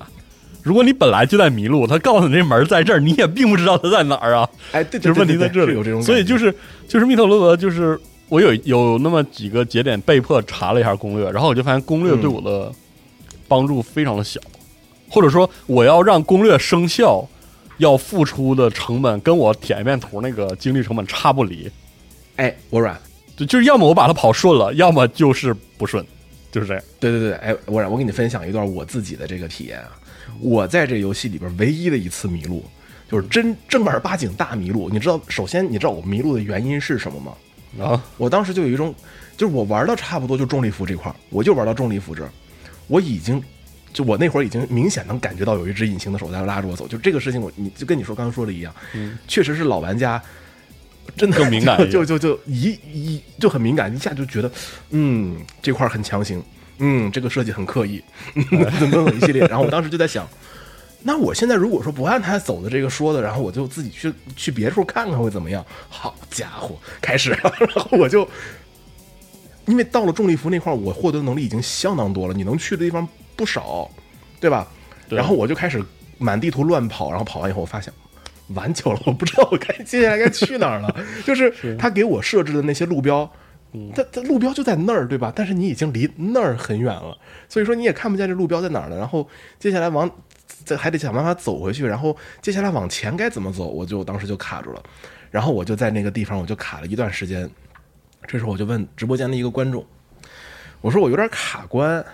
如果你本来就在迷路，他告诉你这门在这儿，你也并不知道它在哪儿啊。哎，对，对就是问题在这里，所以就是就是密特罗德，就是我有有那么几个节点被迫查了一下攻略，然后我就发现攻略对我的帮助非常的小，或者说我要让攻略生效，要付出的成本跟我舔一遍图那个精力成本差不离，哎，我软，就就是要么我把它跑顺了，要么就是不顺，就是这样。对对对，哎，我让我给你分享一段我自己的这个体验啊。我在这游戏里边唯一的一次迷路，就是真正儿八经大迷路。你知道，首先你知道我迷路的原因是什么吗？啊，我当时就有一种，就是我玩到差不多就重力服这块儿，我就玩到重力服这儿，我已经，就我那会儿已经明显能感觉到有一只隐形的手在拉着我走。就这个事情我，你就跟你说刚刚说的一样，确实是老玩家。真的更敏感 <laughs> 就就就就一一就很敏感，一下就觉得，嗯，这块儿很强行，嗯，这个设计很刻意，等等等一系列。然后我当时就在想，那我现在如果说不按他走的这个说的，然后我就自己去去别处看看会怎么样？好家伙，开始了，<laughs> 然后我就因为到了重力服那块儿，我获得的能力已经相当多了，你能去的地方不少，对吧？对然后我就开始满地图乱跑，然后跑完以后，我发现完球了，我不知道我该接下来该去哪儿了。<laughs> 就是他给我设置的那些路标，它它路标就在那儿，对吧？但是你已经离那儿很远了，所以说你也看不见这路标在哪儿了。然后接下来往这还得想办法走回去，然后接下来往前该怎么走，我就当时就卡住了。然后我就在那个地方，我就卡了一段时间。这时候我就问直播间的一个观众，我说我有点卡关，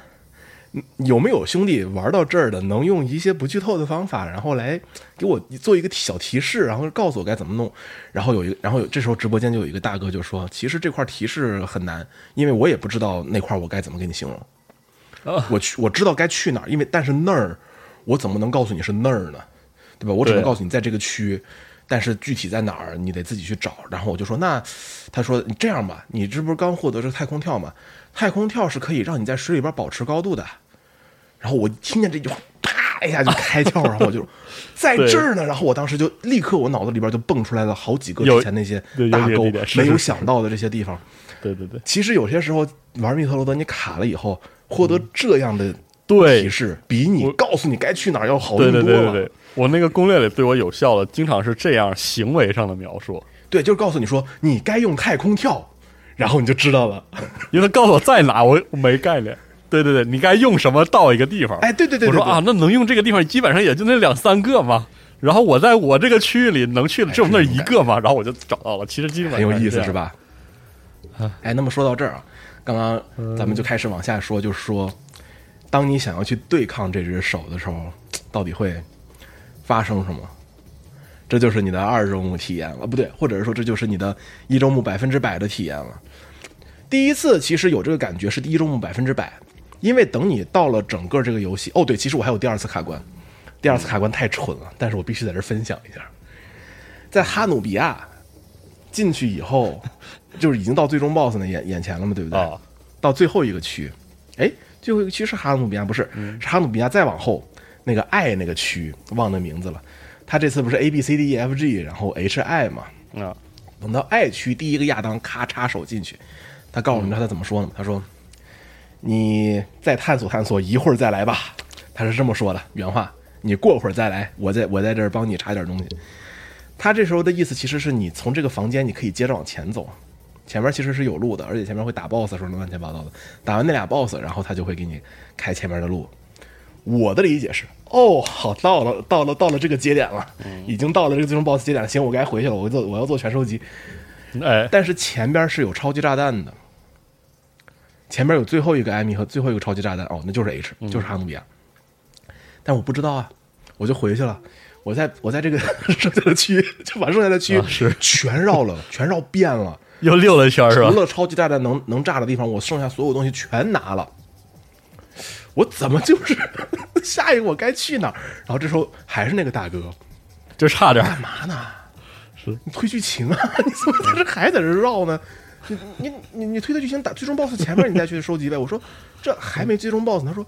嗯有没有兄弟玩到这儿的，能用一些不剧透的方法，然后来给我做一个小提示，然后告诉我该怎么弄。然后有一个，然后有这时候直播间就有一个大哥就说，其实这块提示很难，因为我也不知道那块我该怎么给你形容。我去我知道该去哪儿，因为但是那儿我怎么能告诉你是那儿呢？对吧？我只能告诉你在这个区，但是具体在哪儿你得自己去找。然后我就说那他说你这样吧，你这不是刚获得这个太空跳吗？太空跳是可以让你在水里边保持高度的。然后我听见这句话，啪一下就开窍，然后我就 <laughs> 在这儿呢。然后我当时就立刻我脑子里边就蹦出来了好几个有之前那些大沟没有想到的这些地方。对对对其实有些时候玩密特罗德，你卡了以后获得这样的对提示，比你告诉你该去哪儿要好对用多了。对对对对，我那个攻略里对我有效的，经常是这样行为上的描述，对就是告诉你说你该用太空跳，然后你就知道了。<laughs> 因为他告诉我在哪，我我没概念。对对对，你该用什么到一个地方？哎，对对对对对我说啊，那能用这个地方，基本上也就那两三个嘛。然后我在我这个区域里能去的只有那一个嘛，然后我就找到了。其实基本上很有意思是？吧？哎，那么说到这儿啊，刚刚咱们就开始往下说，就是说，当你想要去对抗这只手的时候，到底会发生什么？这就是你的二周目体验了，不对，或者是说这就是你的一周目百分之百的体验了。第一次其实有这个感觉是第一周目百分之百，因为等你到了整个这个游戏，哦对，其实我还有第二次卡关，第二次卡关太蠢了，但是我必须在这分享一下，在哈努比亚进去以后，<laughs> 就是已经到最终 BOSS 的眼眼前了嘛，对不对？啊，到最后一个区，哎，最后一个区是哈努比亚，不是，是哈努比亚再往后那个爱那个区，忘那名字了。他这次不是 A B C D E F G，然后 H I 嘛？啊，等到爱区第一个亚当咔插手进去，他告诉你知道他怎么说呢？他说：“你再探索探索，一会儿再来吧。”他是这么说的，原话。你过会儿再来，我在我在这儿帮你查点东西。他这时候的意思其实是你从这个房间你可以接着往前走，前面其实是有路的，而且前面会打 BOSS 的时候能乱七八糟的。打完那俩 BOSS，然后他就会给你开前面的路。我的理解是，哦，好，到了，到了，到了这个节点了，已经到了这个最终 BOSS 节点了。行，我该回去了，我做我要做全收集。哎，但是前边是有超级炸弹的，前边有最后一个艾米和最后一个超级炸弹，哦，那就是 H，就是哈努比亚。但我不知道啊，我就回去了。我在我在这个 <laughs> 剩下的区，就把剩下的区域是全绕了，<laughs> 全绕遍了。又溜了一圈是吧除？了超级炸弹能能炸的地方，我剩下所有东西全拿了。我怎么就是 <laughs> 下一个我该去哪儿？然后这时候还是那个大哥，就差点干嘛呢？是你推剧情啊？<laughs> 你怎么在这还在这绕呢？你你你你推的剧情打最终 BOSS 前面你再去收集呗。我说这还没最终 BOSS，他说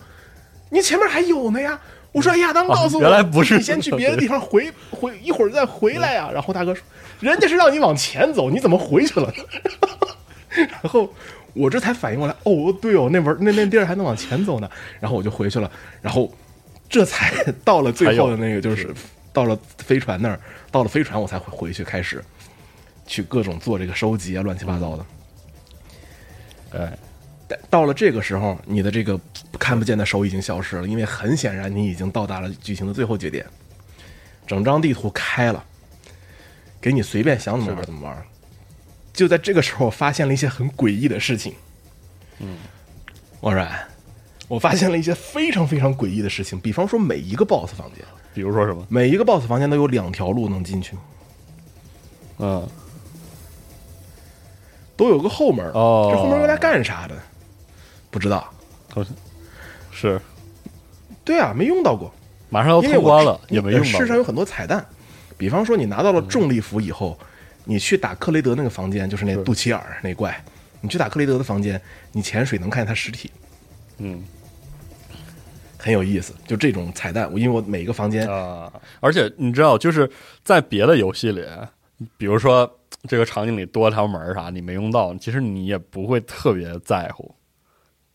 你前面还有呢呀。我说哎亚当告诉我，原来不是你先去别的地方回回一会儿再回来呀。然后大哥说，人家是让你往前走，你怎么回去了？<laughs> 然后我这才反应过来，哦，对哦，那门那那地儿还能往前走呢。然后我就回去了，然后这才到了最后的那个，就是到了飞船那儿，到了飞船我才回回去开始去各种做这个收集啊，乱七八糟的。哎，但到了这个时候，你的这个看不见的手已经消失了，因为很显然你已经到达了剧情的最后节点，整张地图开了，给你随便想怎么玩怎么玩。就在这个时候，我发现了一些很诡异的事情。嗯，王然，我发现了一些非常非常诡异的事情，比方说每一个 BOSS 房间，比如说什么？每一个 BOSS 房间都有两条路能进去，嗯，都有个后门。哦这后门用来干啥的？不知道。是对啊，没用到过。马上要通关了，也没用世上有很多彩蛋，比方说你拿到了重力符以后，你去打克雷德那个房间，就是那肚脐眼儿那怪，你去打克雷德的房间，你潜水能看见他实体，嗯。很有意思。就这种彩蛋，我因为我每一个房间，啊，而且你知道，就是在别的游戏里，比如说这个场景里多条门啥，你没用到，其实你也不会特别在乎，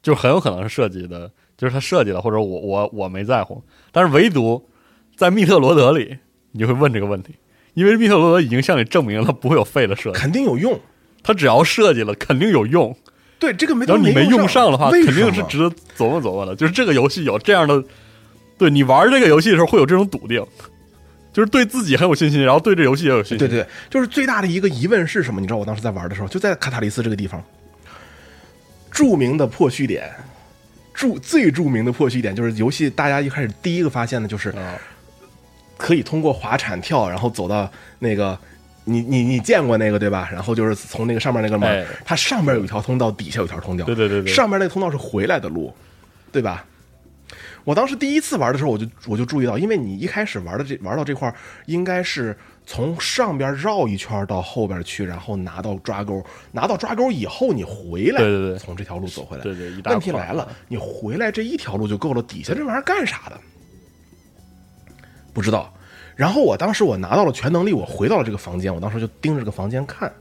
就很有可能是设计的，就是他设计的，或者我我我没在乎，但是唯独在密特罗德里，你就会问这个问题，因为密特罗德已经向你证明了它不会有废的设计，肯定有用。他只要设计了，肯定有用。对，这个没然后你没用上的话，为肯定是值得琢磨琢磨的。就是这个游戏有这样的，对你玩这个游戏的时候会有这种笃定，就是对自己很有信心，然后对这游戏也有信心。对对，就是最大的一个疑问是什么？你知道我当时在玩的时候，就在卡塔利斯这个地方，著名的破虚点，著最著名的破虚点就是游戏大家一开始第一个发现的就是啊，可以通过滑铲跳，然后走到那个。你你你见过那个对吧？然后就是从那个上面那个门，哎它上面有一条通道，底下有一条通道。对对对对上面那个通道是回来的路，对吧？我当时第一次玩的时候，我就我就注意到，因为你一开始玩的这玩到这块儿，应该是从上边绕一圈到后边去，然后拿到抓钩，拿到抓钩以后你回来，对对对从这条路走回来。对对问题来了，你回来这一条路就够了，底下这玩意儿干啥的？不知道。然后我当时我拿到了全能力，我回到了这个房间，我当时就盯着这个房间看。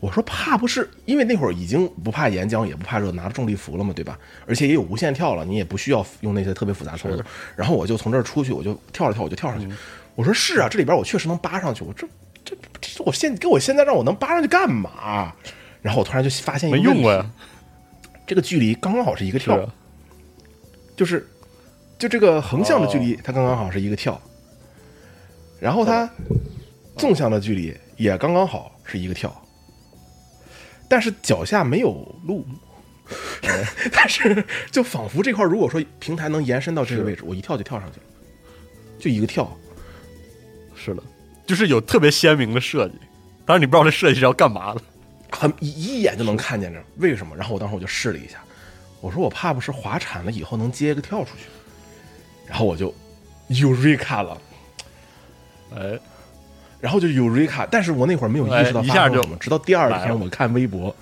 我说怕不是因为那会儿已经不怕岩浆，也不怕热，拿着重力服了嘛，对吧？而且也有无限跳了，你也不需要用那些特别复杂的操作。然后我就从这儿出去，我就跳了跳，我就跳上去。我说是啊，这里边我确实能扒上去。我这这这我现给我现在让我能扒上去干嘛？然后我突然就发现一个问题没用过呀，这个距离刚刚好是一个跳，是就是就这个横向的距离，它刚刚好是一个跳，然后它纵向的距离也刚刚好是一个跳，但是脚下没有路，<laughs> 但是就仿佛这块如果说平台能延伸到这个位置，我一跳就跳上去了，就一个跳，是的，就是有特别鲜明的设计，当然你不知道这设计是要干嘛的。很一一眼就能看见这为什么？然后我当时我就试了一下，我说我怕不是滑铲了以后能接个跳出去，然后我就 Eureka 了。哎，然后就 Eureka，但是我那会儿没有意识到哎一下就发生什么，直到第二天我看微博，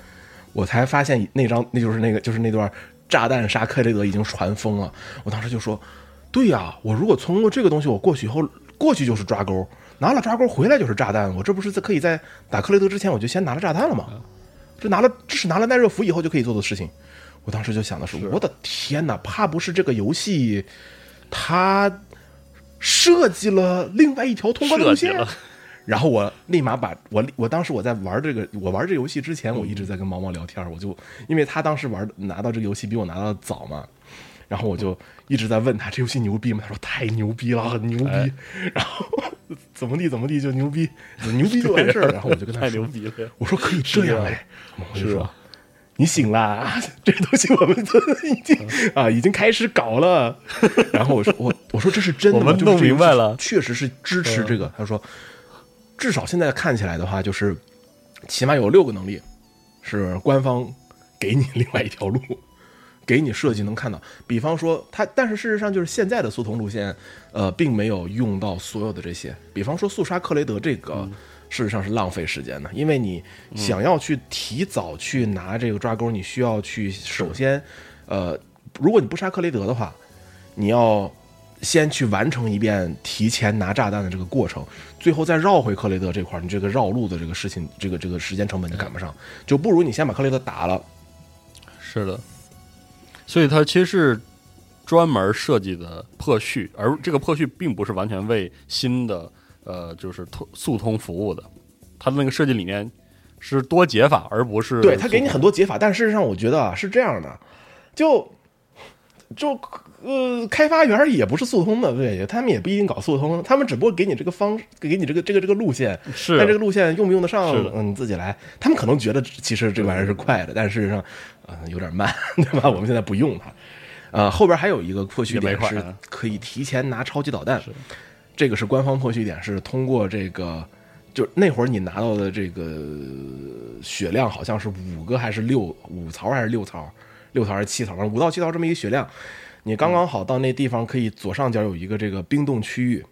我才发现那张那就是那个就是那段炸弹杀克雷德已经传疯了。我当时就说，对呀、我如果通过这个东西我过去以后，过去就是抓钩，拿了抓钩回来就是炸弹，我这不是在可以在打克雷德之前我就先拿了炸弹了吗？这拿了这是拿了耐热服以后就可以做的事情。我当时就想的是，我的天哪，怕不是这个游戏它设计了另外一条通关路线？然后我立马把我我当时我在玩这个我玩这游戏之前，我一直在跟毛毛聊天，我就因为他当时玩拿到这个游戏比我拿到的早嘛，然后我就一直在问他这游戏牛逼吗？他说太牛逼了，很牛逼。哎然后怎么地怎么地就牛逼，牛逼就完事儿。然后我就跟他太说牛逼了，我说可以这样哎，我就说啊你醒啦，这东西我们都已经啊已经开始搞了。<laughs> 然后我说我我说这是真的吗？我们弄就明白了嗯确实是支持这个。他说至少现在看起来的话，就是起码有六个能力是官方给你另外一条路。给你设计能看到，比方说他，但是事实上就是现在的速通路线，呃，并没有用到所有的这些。比方说速杀克雷德这个，事实上是浪费时间的，因为你想要去提早去拿这个抓钩，你需要去首先，呃，如果你不杀克雷德的话，你要先去完成一遍提前拿炸弹的这个过程，最后再绕回克雷德这块，你这个绕路的这个事情，这个这个时间成本就赶不上，就不如你先把克雷德打了，是的，所以它其实是专门设计的破序，而这个破序并不是完全为新的呃就是通速通服务的，它的那个设计理念是多解法，而不是对他给你很多解法，但事实上我觉得啊是这样的，就就呃开发员也不是速通的，对，他们也不一定搞速通，他们只不过给你这个方给你这个这个这个路线，是但这个路线用不用得上，嗯，你自己来。他们可能觉得其实这玩意儿是快的，但事实上呃有点慢，<laughs> 对吧？我们现在不用它。呃，后边还有一个破序也没点是快啊可以提前拿超级导弹，这个是官方破序点，是通过这个，就那会儿你拿到的这个血量好像是五个还是六五槽还是六槽，六槽还是七槽，反正五到七槽这么一个血量，你刚刚好到那地方可以左上角有一个这个冰冻区域，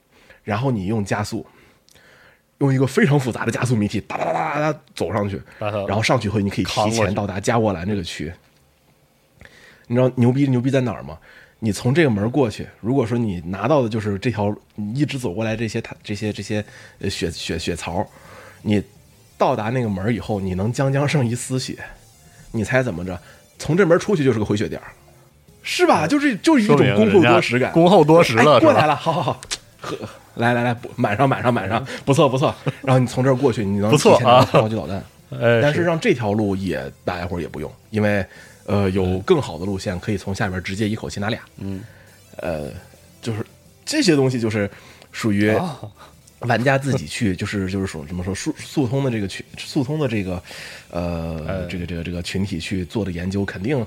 然后你用加速，用一个非常复杂的加速谜题哒哒哒哒哒哒走上去，然后上去以后你可以提前到达加沃兰这个区。你知道牛逼牛逼在哪儿吗？你从这个门过去，如果说你拿到的就是这条你一直走过来这些它这些这些呃血血血槽，你到达那个门以后，你能将将剩一丝血，你猜怎么着？从这门出去就是个回血点儿，是吧？就是就是一种恭候多时感，恭候多时了，哎过来了，好好好，呵，来来来，满上满上满上，不错不错。然后你从这儿过去，你能不错提前拿到啊超级导弹。<laughs> 哎，但是让这条路也大家伙儿也不用，因为呃有更好的路线可以从下边直接一口气拿俩。嗯，呃，就是这些东西就是属于啊玩家自己去，就是 <laughs> 就是说怎么说速速通的这个群速通的这个呃哎这个这个这个群体去做的研究，肯定。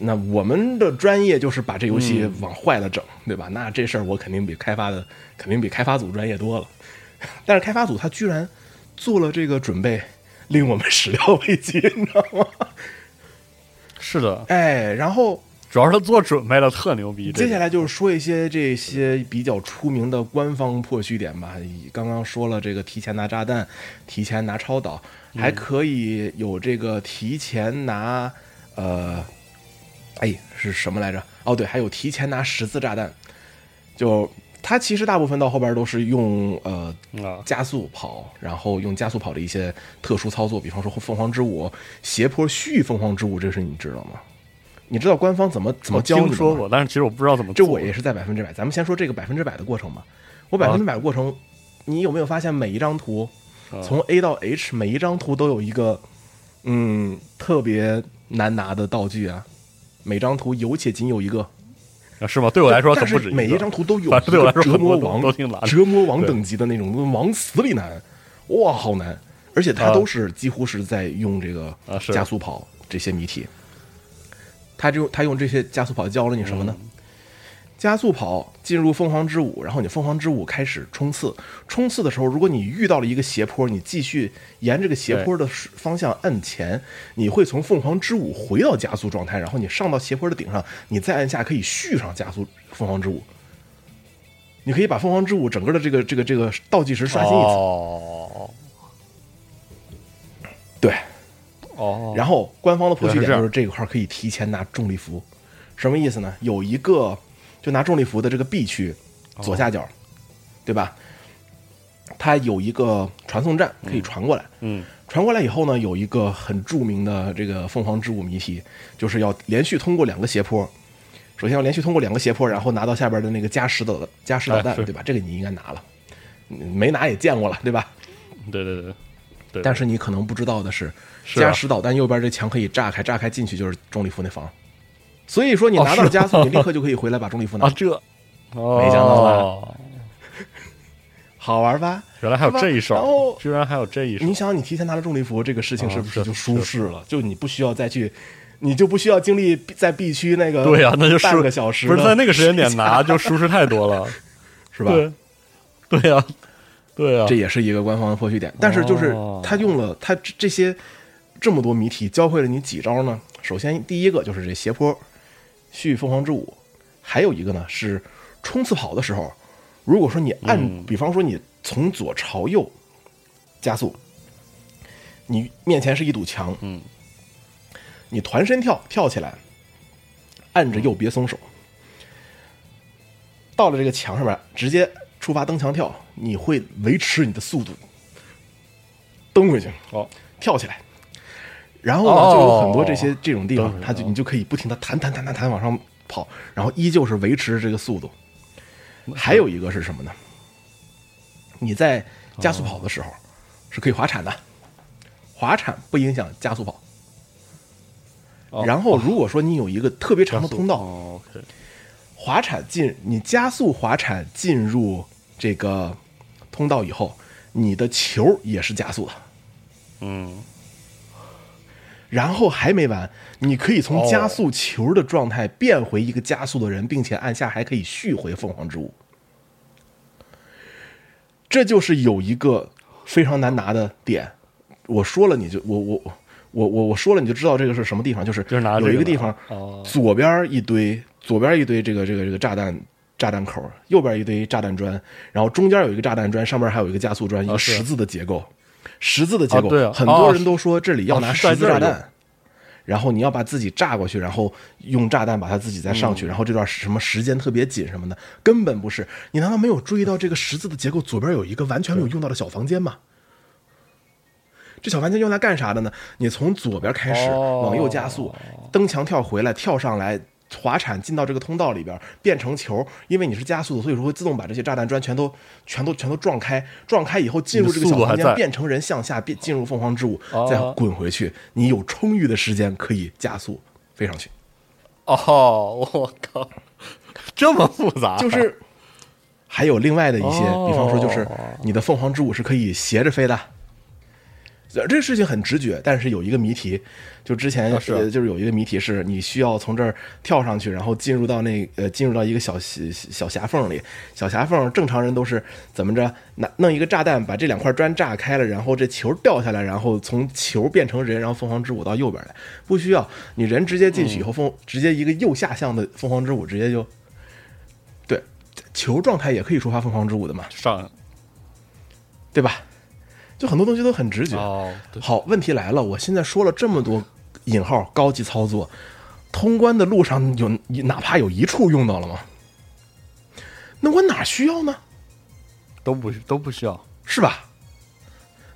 那我们的专业就是把这游戏嗯往坏了整，对吧？那这事儿我肯定比开发的肯定比开发组专业多了。但是开发组他居然做了这个准备，令我们始料未及，你知道吗？是的，哎，然后主要是他做准备了，特牛逼。接下来就是说一些这些比较出名的官方破虚点吧。刚刚说了这个提前拿炸弹，提前拿超导，还可以有这个提前拿，呃，哎是什么来着？哦对，还有提前拿十字炸弹。就它其实大部分到后边都是用呃加速跑，然后用加速跑的一些特殊操作，比方说凤凰之舞斜坡续凤凰之舞，这是你知道吗？你知道官方怎么怎么教你说过，但是其实我不知道怎么。这我也是在百分之百。咱们先说这个百分之百的过程吧。我百分之百的过程，你有没有发现每一张图，从 A 到 H，每一张图都有一个嗯特别难拿的道具啊？每张图有且仅有一个啊？是吗？对我来说可不止。每一张图都有对我来说折磨王都挺难，折磨王等级的那种，往死里难，哇，好难！而且他都是几乎是在用这个加速跑这些谜题。他就他用这些加速跑教了你什么呢？加速跑进入凤凰之舞，然后你凤凰之舞开始冲刺。冲刺的时候，如果你遇到了一个斜坡，你继续沿这个斜坡的方向按前，你会从凤凰之舞回到加速状态。然后你上到斜坡的顶上，你再按下可以续上加速凤凰之舞。你可以把凤凰之舞整个的这个这个这个倒计时刷新一次。哦，对。哦，然后官方的破局点就是这一块可以提前拿重力服，什么意思呢？有一个就拿重力服的这个 B 区左下角，对吧？它有一个传送站可以传过来，嗯，传过来以后呢，有一个很著名的这个凤凰之舞谜题，就是要连续通过两个斜坡，首先要连续通过两个斜坡，然后拿到下边的那个加石导加石导弹，对吧？这个你应该拿了，没拿也见过了，对吧？对对对。但是你可能不知道的是，加石导弹右边这墙可以炸开，炸开进去就是重力服那房。所以说你拿到加速，你立刻就可以回来把重力服拿。啊，这没想到吧？好玩吧？原来还有这一手，居然还有这一手！你想，你提前拿了重力服，这个事情是不是就舒适了？就你不需要再去，你就不需要经历在 B 区那个 <laughs> 对呀，那就半个小时，不是在那个时间点 <laughs> 拿就舒适太多了，是吧？对，对呀。对呀，这也是一个官方的破虚点，但是就是他用了他这些这么多谜题，教会了你几招呢？首先第一个就是这斜坡续凤凰之舞，还有一个呢是冲刺跑的时候，如果说你按，比方说你从左朝右加速，你面前是一堵墙，嗯，你团身跳跳起来，按着右别松手，到了这个墙上面直接。触发蹬墙跳，你会维持你的速度，蹬回去，哦，跳起来，然后呢，就有很多这些这种地方，它就你就可以不停的弹弹弹弹弹往上跑，然后依旧是维持这个速度。还有一个是什么呢？你在加速跑的时候是可以滑铲的，滑铲不影响加速跑。然后如果说你有一个特别长的通道。滑铲进你加速滑铲进入这个通道以后，你的球也是加速的，嗯，然后还没完，你可以从加速球的状态变回一个加速的人，并且按下还可以续回凤凰之舞。这就是有一个非常难拿的点，我说了你就我我我我我说了你就知道这个是什么地方，就是有一个地方，左边一堆。左边一堆这个这个这个炸弹炸弹口，右边一堆炸弹砖，然后中间有一个炸弹砖，上面还有一个加速砖，一个十字的结构，十字的结构，很多人都说这里要拿十字炸弹，然后你要把自己炸过去，然后用炸弹把它自己再上去，然后这段什么时间特别紧什么的，根本不是。你难道没有注意到这个十字的结构左边有一个完全没有用到的小房间吗？这小房间用来干啥的呢？你从左边开始往右加速，蹬墙跳回来，跳上来。滑铲进到这个通道里边，变成球，因为你是加速的，所以说会自动把这些炸弹砖全都、全都、全都撞开。撞开以后进入这个小房间，变成人向下变进入凤凰之舞，再滚回去。你有充裕的时间可以加速飞上去。哦，我靠，这么复杂？就是还有另外的一些，比方说就是你的凤凰之舞是可以斜着飞的，呃这个事情很直觉，但是有一个谜题，就之前、啊是呃就是有一个谜题是你需要从这儿跳上去，然后进入到那呃进入到一个小小小狭缝里，小狭缝正常人都是怎么着拿弄一个炸弹把这两块砖炸开了，然后这球掉下来，然后从球变成人，然后凤凰之舞到右边来，不需要你人直接进去以后凤直接一个右下向的凤凰之舞直接就对球状态也可以触发凤凰之舞的嘛，上。对吧？就很多东西都很直觉。哦，好，问题来了，我现在说了这么多引号高级操作，通关的路上有哪怕有一处用到了吗？那我哪需要呢？都不都不需要。是吧？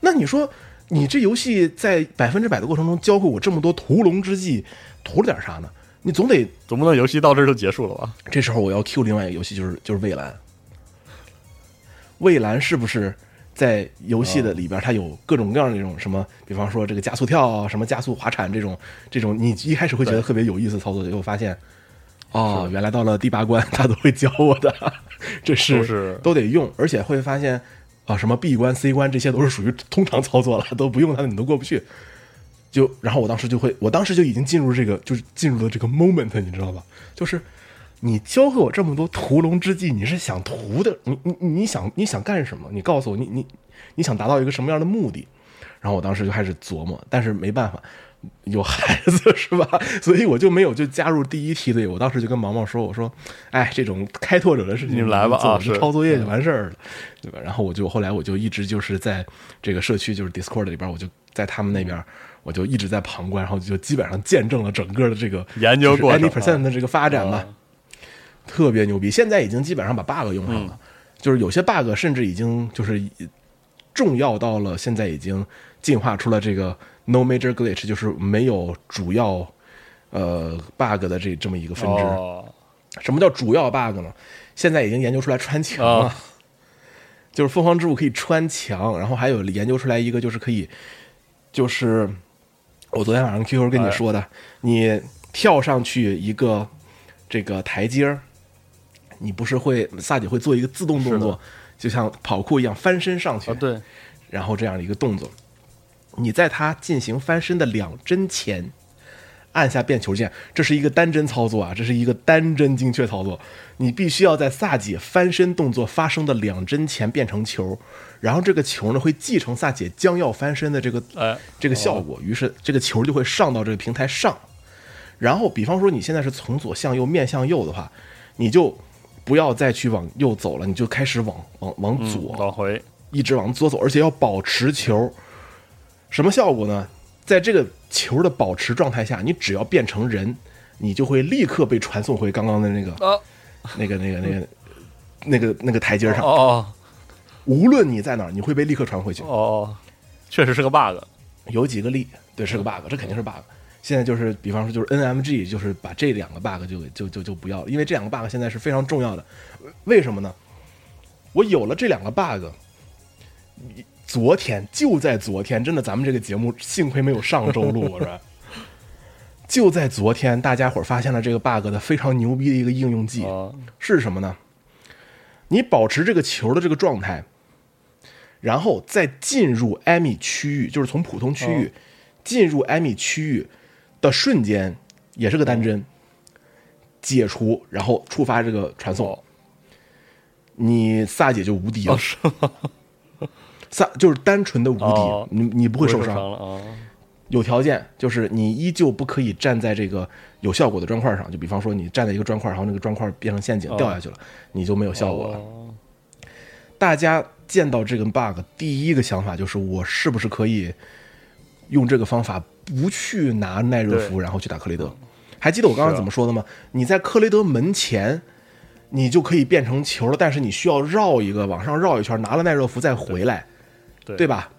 那你说，你这游戏在百分之百的过程中教会我这么多屠龙之技，图了点啥呢？你总得总不能游戏到这儿就结束了吧？这时候我要 Q 另外一个游戏，就是就是蔚蓝。蔚蓝是不是在游戏的里边，它有各种各样的这种什么，比方说这个加速跳啊，什么加速滑铲这种这种，你一开始会觉得特别有意思的操作，结果发现，哦，原来到了第八关他都会教我的，<laughs> 这是都是都得用，而且会发现啊，什么 B 关、C 关这些都是属于通常操作了，都不用它你都过不去。就然后我当时就会，我当时就已经进入这个，就是进入了这个 moment，你知道吧？就是你教会我这么多屠龙之计，你是想屠的？你你你想你想干什么？你告诉我，你你你想达到一个什么样的目的？然后我当时就开始琢磨，但是没办法，有孩子是吧？<laughs> 所以我就没有就加入第一梯队。我当时就跟毛毛说：“我说，哎，这种开拓者的事情，你们来吧做啊是抄作业就完事儿了，对吧？”然后我就后来我就一直就是在这个社区，就是 Discord 里边，我就在他们那边。我就一直在旁观，然后就基本上见证了整个的这个研究过程 any percent 的这个发展嘛，啊特别牛逼。现在已经基本上把 bug 用上了，就是有些 bug 甚至已经就是重要到了现在已经进化出了这个 no major glitch，就是没有主要呃 bug 的这这么一个分支。哦，什么叫主要 bug 呢？现在已经研究出来穿墙了，啊 <laughs> 就是凤凰之舞可以穿墙，然后还有研究出来一个就是可以，就是我昨天晚上 QQ 跟你说的，你跳上去一个这个台阶儿，你不是会萨姐会做一个自动动作，就像跑酷一样翻身上去，啊，对，然后这样的一个动作，你在它进行翻身的两帧前按下变球键，这是一个单帧操作啊，这是一个单帧精确操作，你必须要在萨姐翻身动作发生的两帧前变成球，然后这个球呢会继承萨姐将要翻身的这个哎，这个效果，于是这个球就会上到这个平台上。然后，比方说你现在是从左向右面向右的话，你就不要再去往右走了，你就开始往往往嗯左，往回，一直往左走，而且要保持球。什么效果呢？在这个球的保持状态下，你只要变成人，你就会立刻被传送回刚刚的那个、啊，那个、那个、那个、那个、那个台阶上。哦无论你在哪儿，你会被立刻传回去哦。哦，确实是个 bug，有几个例，对，是个 bug，这肯定是 bug。现在就是，比方说，就是 NMG，就是把这两个 bug 就就就就不要了，因为这两个 bug 现在是非常重要的。为什么呢？我有了这两个 bug，昨天就在昨天，真的，咱们这个节目幸亏没有上周录，我说，<laughs> 就在昨天，大家伙儿发现了这个 bug 的非常牛逼的一个应用技啊，是什么呢？你保持这个球的这个状态，然后再进入艾米区域，就是从普通区域进入艾米区域的瞬间，也是个单帧，解除，然后触发这个传送，哦。你萨姐就无敌了？萨 <laughs> 就是单纯的无敌，哦。你你不会受受伤。有条件，就是你依旧不可以站在这个有效果的砖块上，就比方说你站在一个砖块，然后那个砖块变成陷阱哦。掉下去了，你就没有效果了。哦。大家见到这个 bug，第一个想法就是我是不是可以用这个方法不去拿耐热服，然后去打克雷德？还记得我刚刚怎么说的吗？你在克雷德门前，你就可以变成球了，但是你需要绕一个往上绕一圈，拿了耐热服再回来，对对吧？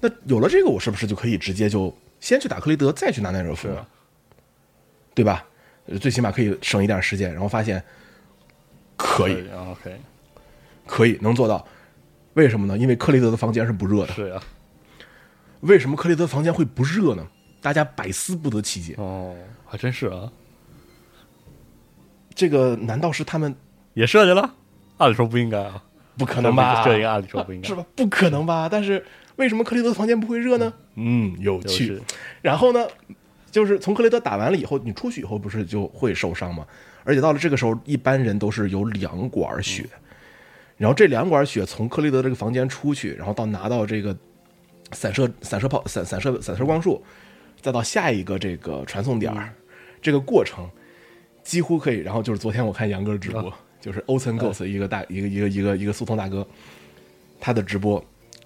那有了这个，我是不是就可以直接就先去打克雷德，再去拿耐热服了？对吧？呃最起码可以省一点时间，然后发现可以，啊，OK，可以能做到。为什么呢？因为克雷德的房间是不热的。是呀，为什么克雷德房间会不热呢？大家百思不得其解。哦，还真是啊，这个难道是他们也设计了，按理说不应该啊，不可能吧？这应该按理说不应该是吧？不可能吧？但是为什么克雷德的房间不会热呢？嗯，有趣。然后呢，就是从克雷德打完了以后，你出去以后不是就会受伤吗？而且到了这个时候，一般人都是有两管血，然后这两管血从克雷德这个房间出去，然后到拿到这个散射散射炮散散射散射光束，再到下一个这个传送点儿，这个过程几乎可以。然后就是昨天我看杨哥直播，就是 Ocean Ghost 一个大一个一个一个一个速通大哥，他的直播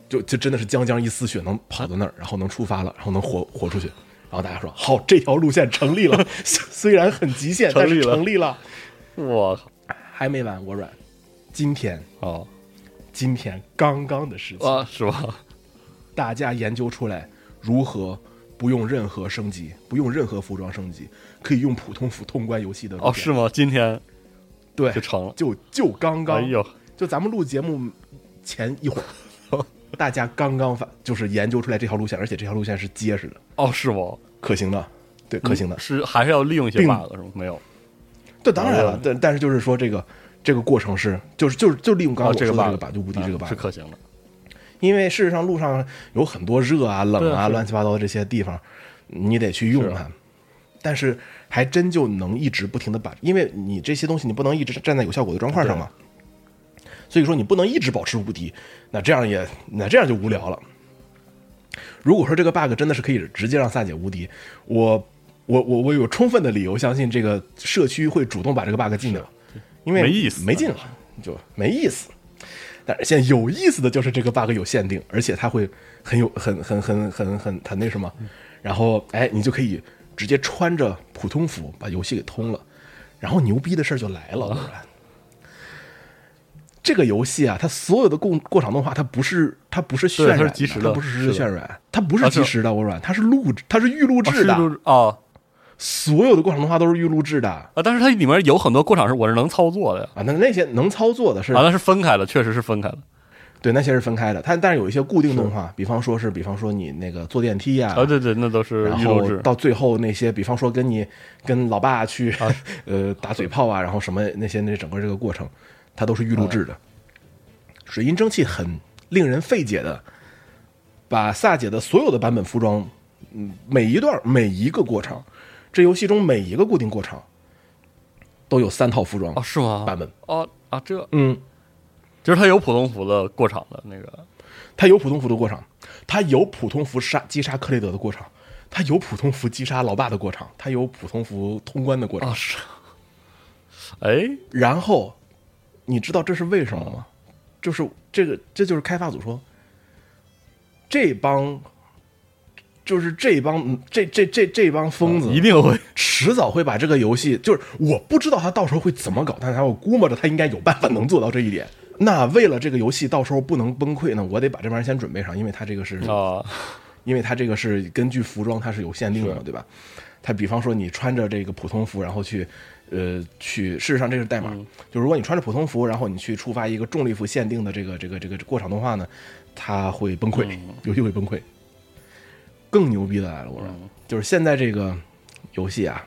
就就真的是将将一丝血能跑到那儿，然后能出发了，然后能活活出去。然后大家说好，这条路线成立了，<laughs> 虽然很极限，但是成立了成立了。我靠，还没完，我软，今天哦，今天刚刚的事情，啊，是吧？大家研究出来如何不用任何升级，不用任何服装升级，可以用普通服通关游戏的哦，是吗？今天对，就成了。就就刚刚，哎呦，就咱们录节目前一会儿，大家刚刚发就是研究出来这条路线，而且这条路线是结实的、哦，是吗？可行的，对，可行的。是还是要利用一些并 bug 是吗？没有，对，当然了哦，但但是就是说这个这个过程是就是就是就利用刚刚我哦这个说的这 bug 个把就无敌这个啊 bug 是可行的。因为事实上路上有很多热啊、冷啊、乱七八糟的这些地方，你得去用是它。但是还真就能一直不停的把，因为你这些东西你不能一直站在有效果的砖块上嘛，所以说你不能一直保持无敌，那这样也那这样就无聊了。如果说这个 bug 真的是可以直接让萨姐无敌，我我我我有充分的理由相信这个社区会主动把这个 bug 禁掉，因为没意思没劲了，就没意思。但是现在有意思的就是这个 bug 有限定，而且它会很有很很很很很很那什么，然后哎，你就可以直接穿着普通服把游戏给通了，然后牛逼的事儿就来了，突然。这个游戏啊，它所有的过过场动画，它不是它不是渲对它是染的，即时的它不是实时渲染，它不是即时的，我软，它是录制，它是预录哦制的，哦所有的过场动画都是预录制的啊。啊，但是它里面有很多过场是我是能操作的呀。那那些能操作的是啊，那是分开的，确实是分开的。对，那些是分开的。它但是有一些固定动画，比方说是，比方说你那个坐电梯呀、啊，对对，那都是然预录制。后到最后那些，比方说跟你跟老爸去、啊 <laughs> 呃打嘴炮啊，然后什么那些那整个这个过程，它都是预录制的。啊水银蒸汽很令人费解的，把萨姐的所有的版本服装，嗯，每一段每一个过场，这游戏中每一个固定过场都有三套服装哦，是吗？版本。哦啊，这嗯，就是它有普通服的过场的那个它有普通服的过场，它有普通服杀击杀克雷德的过场，它有普通服击杀老爸的过场，它有普通服通关的过场。哎，然后，你知道这是为什么吗？就是这个，这就是开发组说，这帮，就是这帮嗯这这这这帮疯子，一定会 <laughs> 迟早会把这个游戏，就是我不知道他到时候会怎么搞，但是我估摸着他应该有办法能做到这一点。那为了这个游戏到时候不能崩溃呢，我得把这玩意儿先准备上，因为它这个是啊，因为它这个是根据服装它是有限定的嘛，对吧？它比方说你穿着这个普通服，然后去，呃，去，事实上这是代码，就如果你穿着普通服，然后你去触发一个重力服限定的这个这个这个过场动画呢，它会崩溃，游戏会崩溃。更牛逼的来了，我说，就是现在这个游戏啊，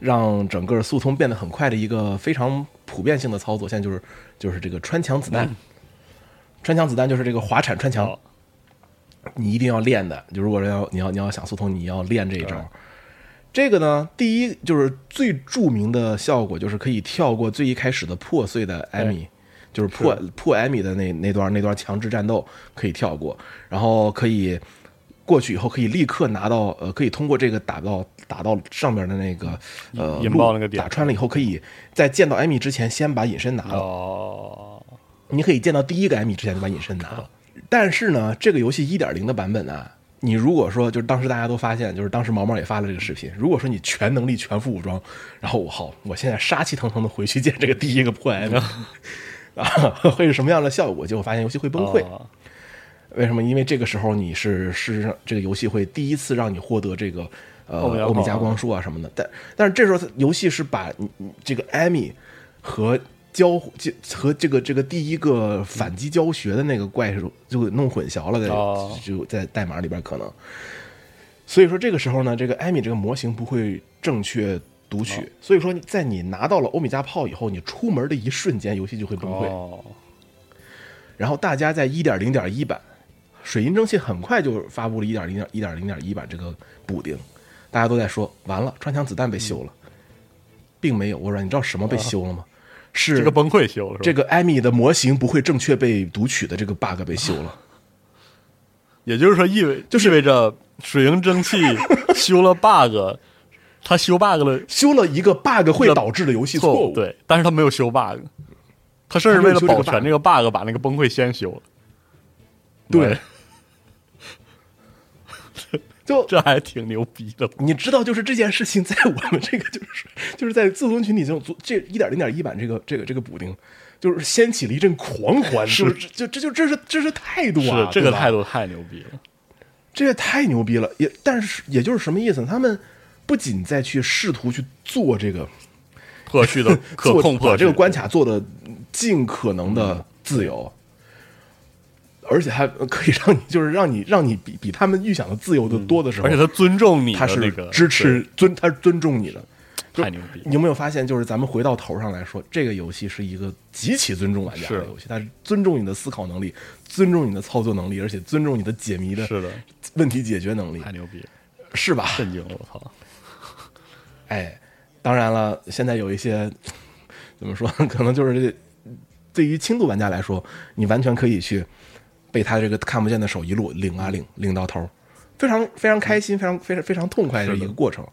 让整个速通变得很快的一个非常普遍性的操作，现在就是就是这个穿墙子弹，穿墙子弹就是这个滑铲穿墙。你一定要练的。就如果要你要你要想速通，你要练这一招。这个呢，第一就是最著名的效果，就是可以跳过最一开始的破碎的艾米，就是破破艾米的那那段那段强制战斗可以跳过，然后可以过去以后可以立刻拿到呃，可以通过这个打到打到上面的那个呃引爆那个点打穿了以后，可以在见到艾米之前先把隐身拿了。哦，你可以见到第一个艾米之前就把隐身拿了。但是呢，这个游戏一点零的版本呢，你如果说就是当时大家都发现，就是当时毛毛也发了这个视频，如果说你全能力、全副武装，然后我好，我现在杀气腾腾的回去见这个第一个破艾米 <laughs> 啊，会是什么样的效果？结果发现游戏会崩溃。哦为什么？因为这个时候你是事实上这个游戏会第一次让你获得这个呃欧米伽光光束啊什么的，但但是这时候游戏是把这个艾米和交这和这个这个第一个反击教学的那个怪兽就给弄混淆了，在、哦就在代码里边可能。所以说这个时候呢，这个艾米这个模型不会正确读取，哦所以说在你拿到了欧米伽炮以后，你出门的一瞬间，游戏就会崩溃。哦，然后大家在一点零点一版水银蒸汽很快就发布了一点零点一点零点一版这个补丁，大家都在说完了，穿墙子弹被修了，并没有。我说你知道什么被修了吗？是这个崩溃修了，这个艾米的模型不会正确被读取的这个 bug 被修了。<laughs> 也就是说意味就是意味着水银蒸汽 <laughs> 修了 bug，他修 bug 了修了一个 bug 会导致的游戏错误，对，但是他没有修 bug，他甚至为了保全这个 bug，把那个崩溃先修了。对，就这还挺牛逼的。你知道，就是这件事情在我们这个就是就是在自尊群体中，这一点零点一版这个这个这个补丁，就是掀起了一阵狂欢，是就就这就这是这是态度啊，是这个态度太牛逼了。这也太牛逼了，也但是也就是什么意思呢？他们不仅在去试图去做这个破去的可控破把这个关卡做的尽可能的自由，<laughs> 而且还可以让你 <laughs> 就是让你让你比比他们预想的自由的多的时候，而且他尊重你的他是那个支持尊他是尊重你的。太牛逼。你有没有发现，就是咱们回到头上来说，这个游戏是一个极其尊重玩家的游戏，它是尊重你的思考能力，尊重你的操作能力，而且尊重你的解谜的是的，问题解决能力太，牛逼了，是吧？震惊了！我操，<laughs> 哎，当然了，现在有一些怎么说，可能就是这对于轻度玩家来说，你完全可以去被他这个看不见的手一路领啊领，领到头，非常非常开心，非常非常非常痛快的一个过程。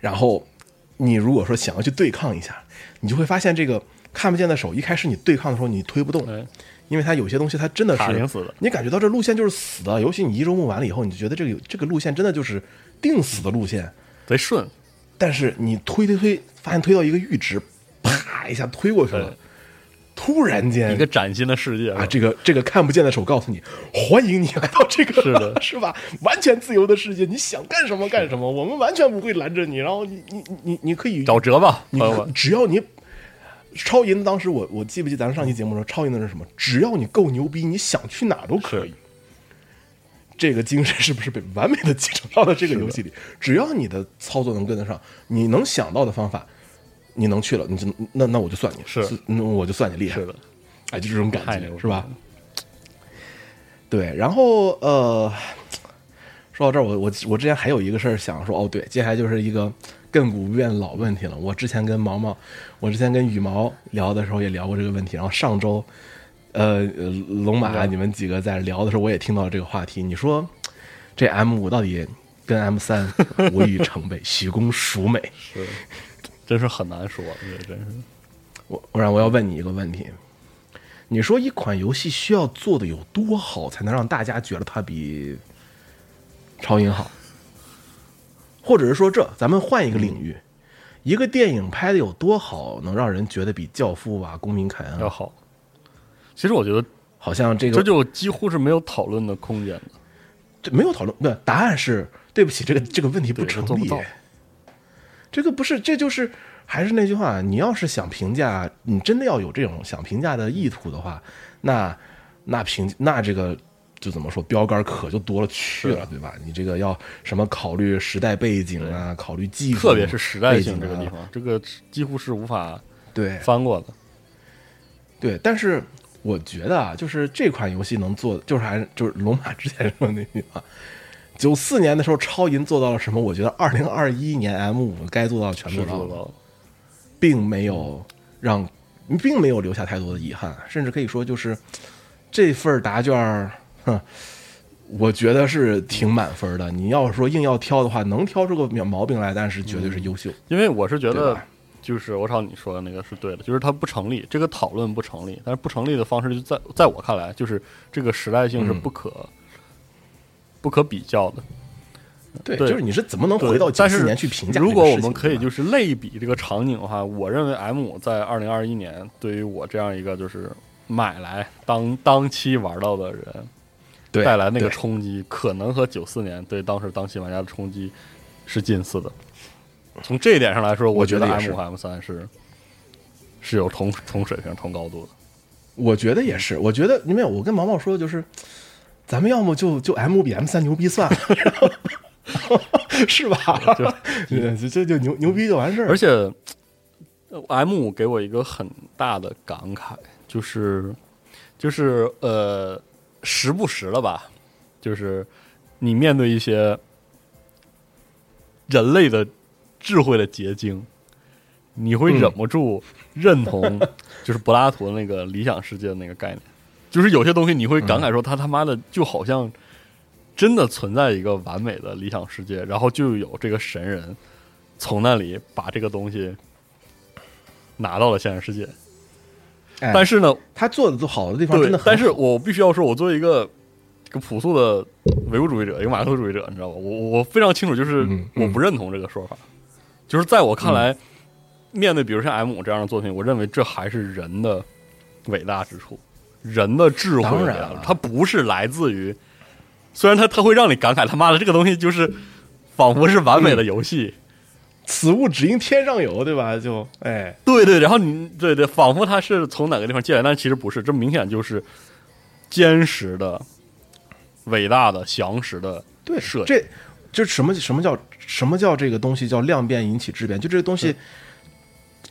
然后你如果说想要去对抗一下，你就会发现这个看不见的手，一开始你对抗的时候你推不动，哎，因为它有些东西它真的是你感觉到这路线就是死的，尤其你一周目完了以后，你就觉得这个这个路线真的就是定死的路线。贼顺，但是你推推推，发现推到一个阈值，啪一下推过去了对，突然间一个崭新的世界啊，这个这个看不见的手告诉你，欢迎你来到这个是的 <laughs> 是吧？完全自由的世界，你想干什么干什么，我们完全不会拦着你，然后你你你你可以找辙吧，你。只要你超银，当时我我记不记得咱们上期节目说超银的是什么？只要你够牛逼，你想去哪都可以。这个精神是不是被完美的继承到了这个游戏里？只要你的操作能跟得上，你能想到的方法，你能去了，你就那那我就算你是那我就算你厉害是，的，哎，就这种感觉是吧？对，然后呃，说到这儿，我我我之前还有一个事儿想说，哦，对，接下来就是一个亘古不变的老问题了。我之前跟毛毛，我之前跟羽毛聊的时候也聊过这个问题，然后上周，呃，呃龙马嗯你们几个在聊的时候，我也听到了这个话题。你说这 M 五到底跟 M 三 <laughs> 无与成倍，许公孰美？是，真是很难说，这真是我我让我要问你一个问题，你说一款游戏需要做的有多好，才能让大家觉得它比超音好？或者是说这，咱们换一个领域，一个电影拍的有多好，能让人觉得比《教父》啊、《公民凯恩》啊，要好。其实我觉得好像这个这就几乎是没有讨论的空间的。这没有讨论，不，答案是对不起，这个这个问题不对成立做不到。这个不是，这就是还是那句话，你要是想评价，你真的要有这种想评价的意图的话，那那评那这个就怎么说，标杆可就多了去了，对吧？你这个要什么考虑时代背景啊，考虑技术，特别是时代性背景啊这个地方，这个几乎是无法对翻过的。对，但是我觉得啊，就是这款游戏能做，就是还是就是龙马之前说的那句话，九四年的时候超银做到了什么？我觉得二零二一年 M 五该做到全部做到了，并没有让，并没有留下太多的遗憾，甚至可以说就是这份答卷儿，哼。我觉得是挺满分的。你要说硬要挑的话，能挑出个毛病来，但是绝对是优秀。因为我是觉得，就是我朝你说的那个是对的，就是它不成立，这个讨论不成立。但是不成立的方式，就在在我看来，就是这个时代性是嗯不可、不可比较的。对，对就是你是怎么能回到九四年去评价如果我们可以就是类比这个场景的话，我认为 M 五在二零二一年对于我这样一个就是买来当当期玩到的人带来那个冲击，可能和九四年对当时当期玩家的冲击是近似的。从这一点上来说，我觉得 M 五和 M 三是是有同同水平、同高度的。我觉得也是，我觉得没有，我跟毛毛说就是，咱们要么就就 M 比 M 三牛逼算了，是吧？对这这就牛牛逼就完事儿。而且呃 M 五给我一个很大的感慨，就是就是呃，时不时的吧，就是你面对一些人类的智慧的结晶，你会忍不住认同，就是柏拉图那个理想世界的那个概念。就是有些东西你会感慨说，他他妈的就好像真的存在一个完美的理想世界，然后就有这个神人从那里把这个东西拿到了现实世界。哎但是呢，他做的都好的地方真的，很，但是我必须要说，我作为一个一个朴素的唯物主义者，一个马克思主义者，你知道吧？我我非常清楚，就是我不认同这个说法。就是在我看来，面对比如像 M 这样的作品，我认为这还是人的伟大之处，人的智慧当然了它不是来自于，虽然它它会让你感慨他妈的这个东西就是仿佛是完美的游戏，此物只应天上有，对吧？就哎，对对，然后你对对，仿佛它是从哪个地方借来，但其实不是，这明显就是坚实的、伟大的、详实的对，设计。这就什么什么叫什么叫这个东西叫量变引起质变？就这个东西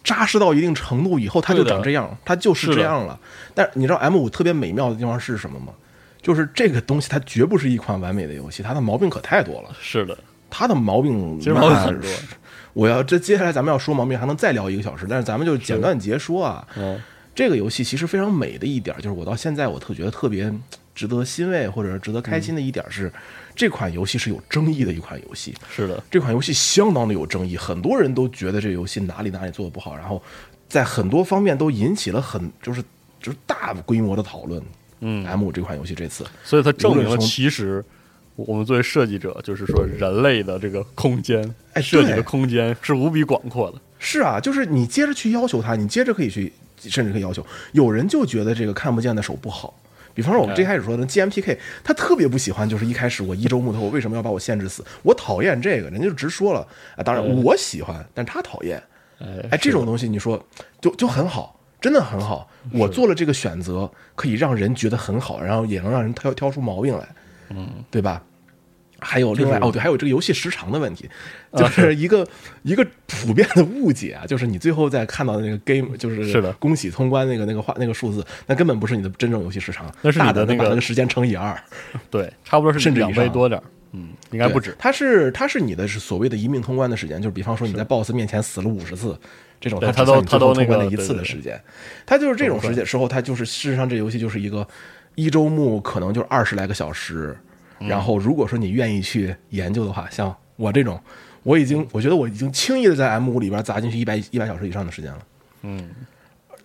扎实到一定程度以后，它就长这样，它就是这样了。但你知道 M 五特别美妙的地方是什么吗？就是这个东西它绝不是一款完美的游戏，它的毛病可太多了。是的，它的毛病其实毛病很多。<laughs> 我要这接下来咱们要说毛病，还能再聊一个小时，但是咱们就简短截说啊。嗯，这个游戏其实非常美的一点，就是我到现在我特觉得特别值得欣慰或者值得开心的一点是，这款游戏是有争议的一款游戏。是的，这款游戏相当的有争议，很多人都觉得这游戏哪里哪里做的不好，然后在很多方面都引起了很就是就是大规模的讨论。嗯，M 这款游戏这次，所以它证明了其实我们作为设计者，就是说人类的这个空间，哎设计的空间是无比广阔的。是啊，就是你接着去要求它，你接着可以去，甚至可以要求。有人就觉得这个看不见的手不好，比方说我们最开始说的 GMPK，他特别不喜欢，就是一开始我一周木头，我为什么要把我限制死？我讨厌这个，人家就直说了啊。当然嗯我喜欢，但他讨厌。哎哎，这种东西你说就就很好，真的很好。我做了这个选择，可以让人觉得很好，然后也能让人挑挑出毛病来，嗯，对吧？还有另外哦，对，还有这个游戏时长的问题，就是一个 <laughs> 一个普遍的误解啊，就是你最后在看到的那个 game，就是是的。恭喜通关那个那个话那个数字，那根本不是你的真正游戏时长，那是你的那个时间乘以二，<laughs> 对，差不多是两甚至以上。倍多点儿，嗯，应该不止。它是它是你的是所谓的一命通关的时间，就是比方说你在 BOSS 面前死了五十次，这种它只算你通关的一次的时间，它就是这种时间时候，它就是事实上这游戏就是一个一周目可能就是二十来个小时，嗯然后如果说你愿意去研究的话，像我这种，我已经我觉得我已经轻易的在 M 五里边砸进去一百一百小时以上的时间了，嗯，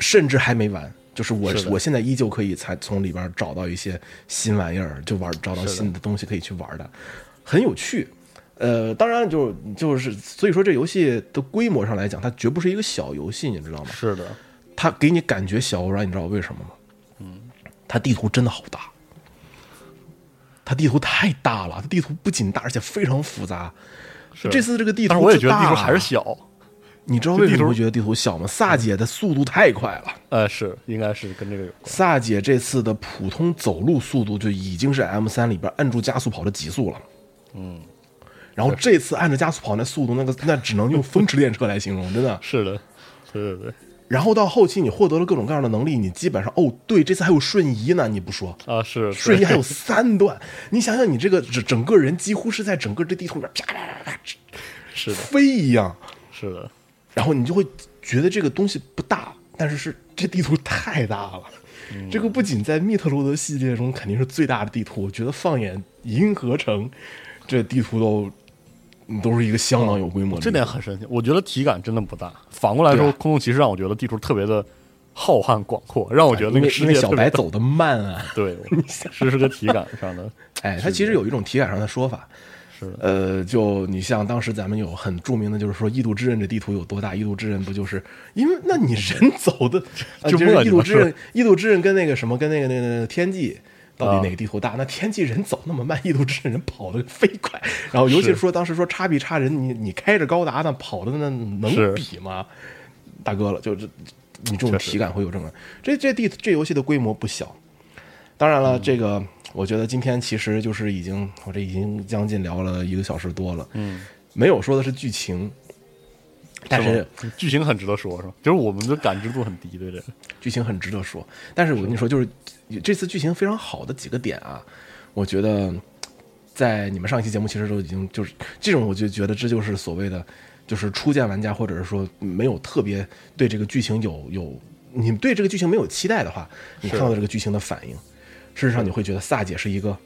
甚至还没完。就是我是我现在依旧可以才从里边找到一些新玩意儿，就玩找到新的东西可以去玩的，很有趣。呃，当然就就是所以说这游戏的规模上来讲，它绝不是一个小游戏，你知道吗？是的，它给你感觉小，然你知道为什么吗？嗯，它地图真的好大，它地图太大了，它地图不仅大，而且非常复杂。是这次这个地图，但是我也觉得地图还是。小，你知道为什么会觉得地图小吗？萨姐的速度太快了。呃，是应该是跟这个有关。萨姐这次的普通走路速度就已经是 M 三里边按住加速跑的极速了。嗯，然后这次按着加速跑那速度，那个那只能用风驰电掣来形容，真的。是的，对对对，然后到后期你获得了各种各样的能力，你基本上哦，对，这次还有瞬移呢，你不说。啊是瞬移还有三段，你想想，你这个整整个人几乎是在整个这地图里面啪啪啪啪 <laughs> 是的，飞一样，是的，然后你就会觉得这个东西不大，但是是这地图太大了。嗯。这个不仅在密特罗德系列中肯定是最大的地图，我觉得放眼银河城，这地图都嗯都是一个相当有规模的。这点很神奇。我觉得体感真的不大。反过来说，啊空洞骑士让我觉得地图特别的浩瀚广阔，让我觉得那个世因为因为小白走的慢啊。<laughs> 对，是是个体感上的，<laughs> 哎，它其实有一种体感上的说法，是的，呃，就你像当时咱们有很著名的，就是说《异度之刃》这地图有多大？《异度之刃》不就是因为那你人走的，呃、<laughs> 就不是异度之刃》，《异度之刃》跟那个什么，跟那个那个那个天际。到底啊哪个地图大？那天际人走那么慢，异度之刃人跑得飞快。然后尤其是说当时说叉比叉人，你你开着高达那跑的那能比吗？大哥了，就这你这种体感会有这么。这这地这游戏的规模不小，当然嗯了，这个我觉得今天其实就是已经，我这已经将近聊了一个小时多了，嗯，没有说的是剧情，但是吗剧情很值得说，是吧？就是我们的感知度很低，对这个，剧情很值得说。但是我跟你说，就是这次剧情非常好的几个点啊，我觉得在你们上一期节目其实都已经就是这种，我就觉得这就是所谓的就是初见玩家或者是说没有特别对这个剧情有有你对这个剧情没有期待的话，你看到这个剧情的反应，事实上你会觉得萨姐是一个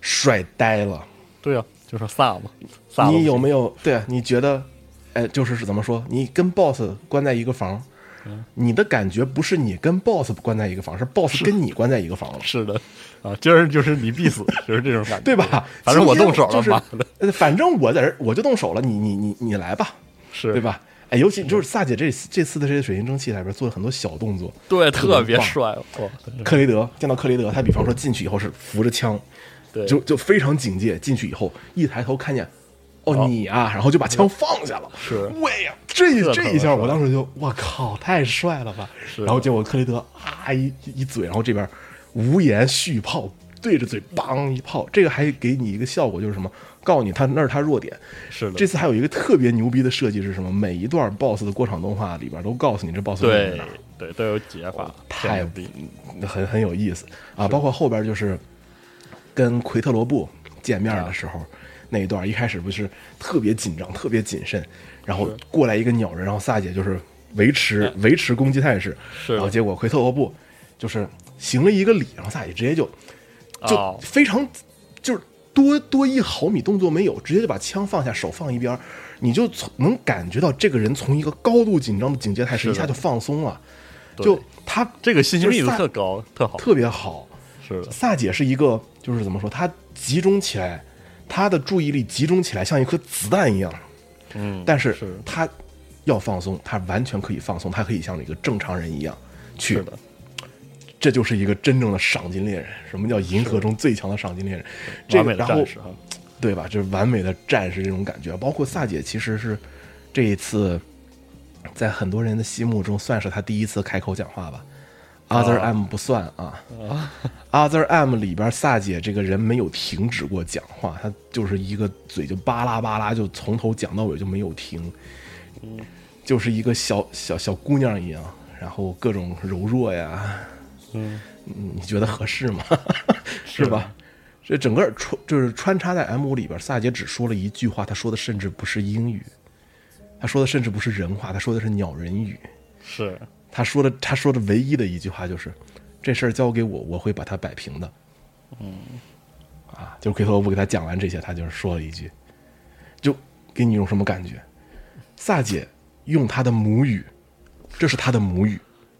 帅呆了。对啊，就是萨嘛。萨你有没有 <laughs> 对啊？你觉得，哎，就是是怎么说？你跟 boss 关在一个房，你的感觉不是你跟 boss 关在一个房，是 boss 跟你关在一个房了，是的。啊，今儿就是你必死，<laughs> 就是这种感觉，对吧？反正我动手了，就是妈的，呃反正我在这我就动手了，你你你你来吧，是。对？吧？哎，尤其就是萨姐这这次的这些水晶蒸汽里边做了很多小动作，对，特别帅，克雷德见到克雷德，他比方说进去以后是扶着枪，对，就就非常警戒，进去以后一抬头看见，哦哦你啊，然后就把枪放下了。是喂呀，这这这一下我当时就我靠，太帅了吧！是然后结果克雷德啊一一嘴，然后这边无言续炮，对着嘴梆一炮，这个还给你一个效果，就是什么？告诉你他那是他弱点。是的，这次还有一个特别牛逼的设计是什么？每一段 BOSS 的过场动画里边都告诉你这 BOSS 在对哪儿。对都有解法，太很很有意思啊！包括后边就是跟奎特罗布见面的时候、那一段，一开始不是特别紧张、特别谨慎，然后过来一个鸟人，然后萨姐就是维持维持攻击态势，是。然后结果奎特罗布就是行了一个礼，然后萨姐直接就就哦。非常就是多多一毫米动作没有，直接就把枪放下，手放一边，你就从能感觉到这个人从一个高度紧张的警戒态势一下就放松了，就他这个信息密度特高，特好，特别好。是的，萨姐是一个，就是怎么说，她集中起来，她的注意力集中起来，像一颗子弹一样。嗯，但是他要放松，他完全可以放松，他可以像一个正常人一样去是。的，这就是一个真正的赏金猎人。什么叫银河中最强的赏金猎人？这完美的个然后战士哈，对吧？就是完美的战士这种感觉。包括萨姐，其实是这一次在很多人的心目中算是他第一次开口讲话吧。Other M 不算啊，<laughs> Other M 里边萨姐这个人没有停止过讲话，她就是一个嘴就巴拉巴拉，就从头讲到尾就没有停，就是一个小小小姑娘一样，然后各种柔弱呀，嗯，你觉得合适吗？<laughs> 是吧？这整个穿就是穿插在 M 五里边，萨姐只说了一句话，她说的甚至不是英语，她说的甚至不是人话，她说的是鸟人语。是她说的，他说的唯一的一句话就是：“这事儿交给我，我会把它摆平的。”嗯，啊，就是奎特罗布给他讲完这些，他就是说了一句，就给你一种什么感觉？萨姐用她的母语，这是她的母语，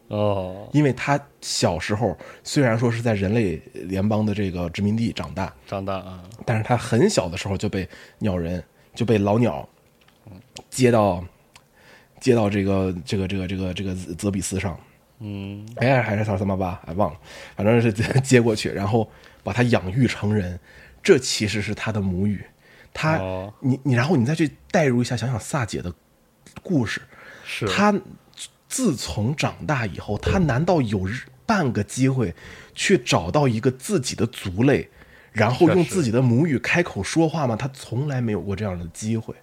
哦，因为她小时候虽然说是在人类联邦的这个殖民地长大，长大啊，但是她很小的时候就被鸟人就被老鸟接到接到这个这个这个这个这个泽比斯上，嗯，哎，还是三三八八，哎，忘了，反正是 <laughs> 接过去，然后把他养育成人，这其实是他的母语。他，哦。你你，然后你再去代入一下，想想萨姐的故事，是。他自从长大以后，他难道有半个机会去找到一个自己的族类，然后用自己的母语开口说话吗？他从来没有过这样的机会。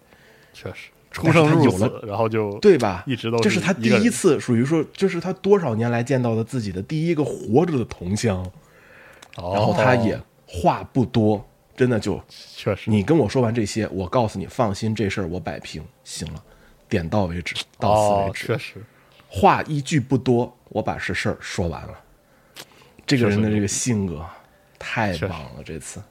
确实。但出生入死了，然后就对吧？一直都这是他第一次，属于说，这是他多少年来见到的自己的第一个活着的同乡。哦然后他也话不多，真的就确实你跟我说完这些，我告诉你，放心，这事儿我摆平，行了，点到为止，到此为哦，止，确实话一句不多，我把这事儿说完了。这个人的这个性格太棒了，这次。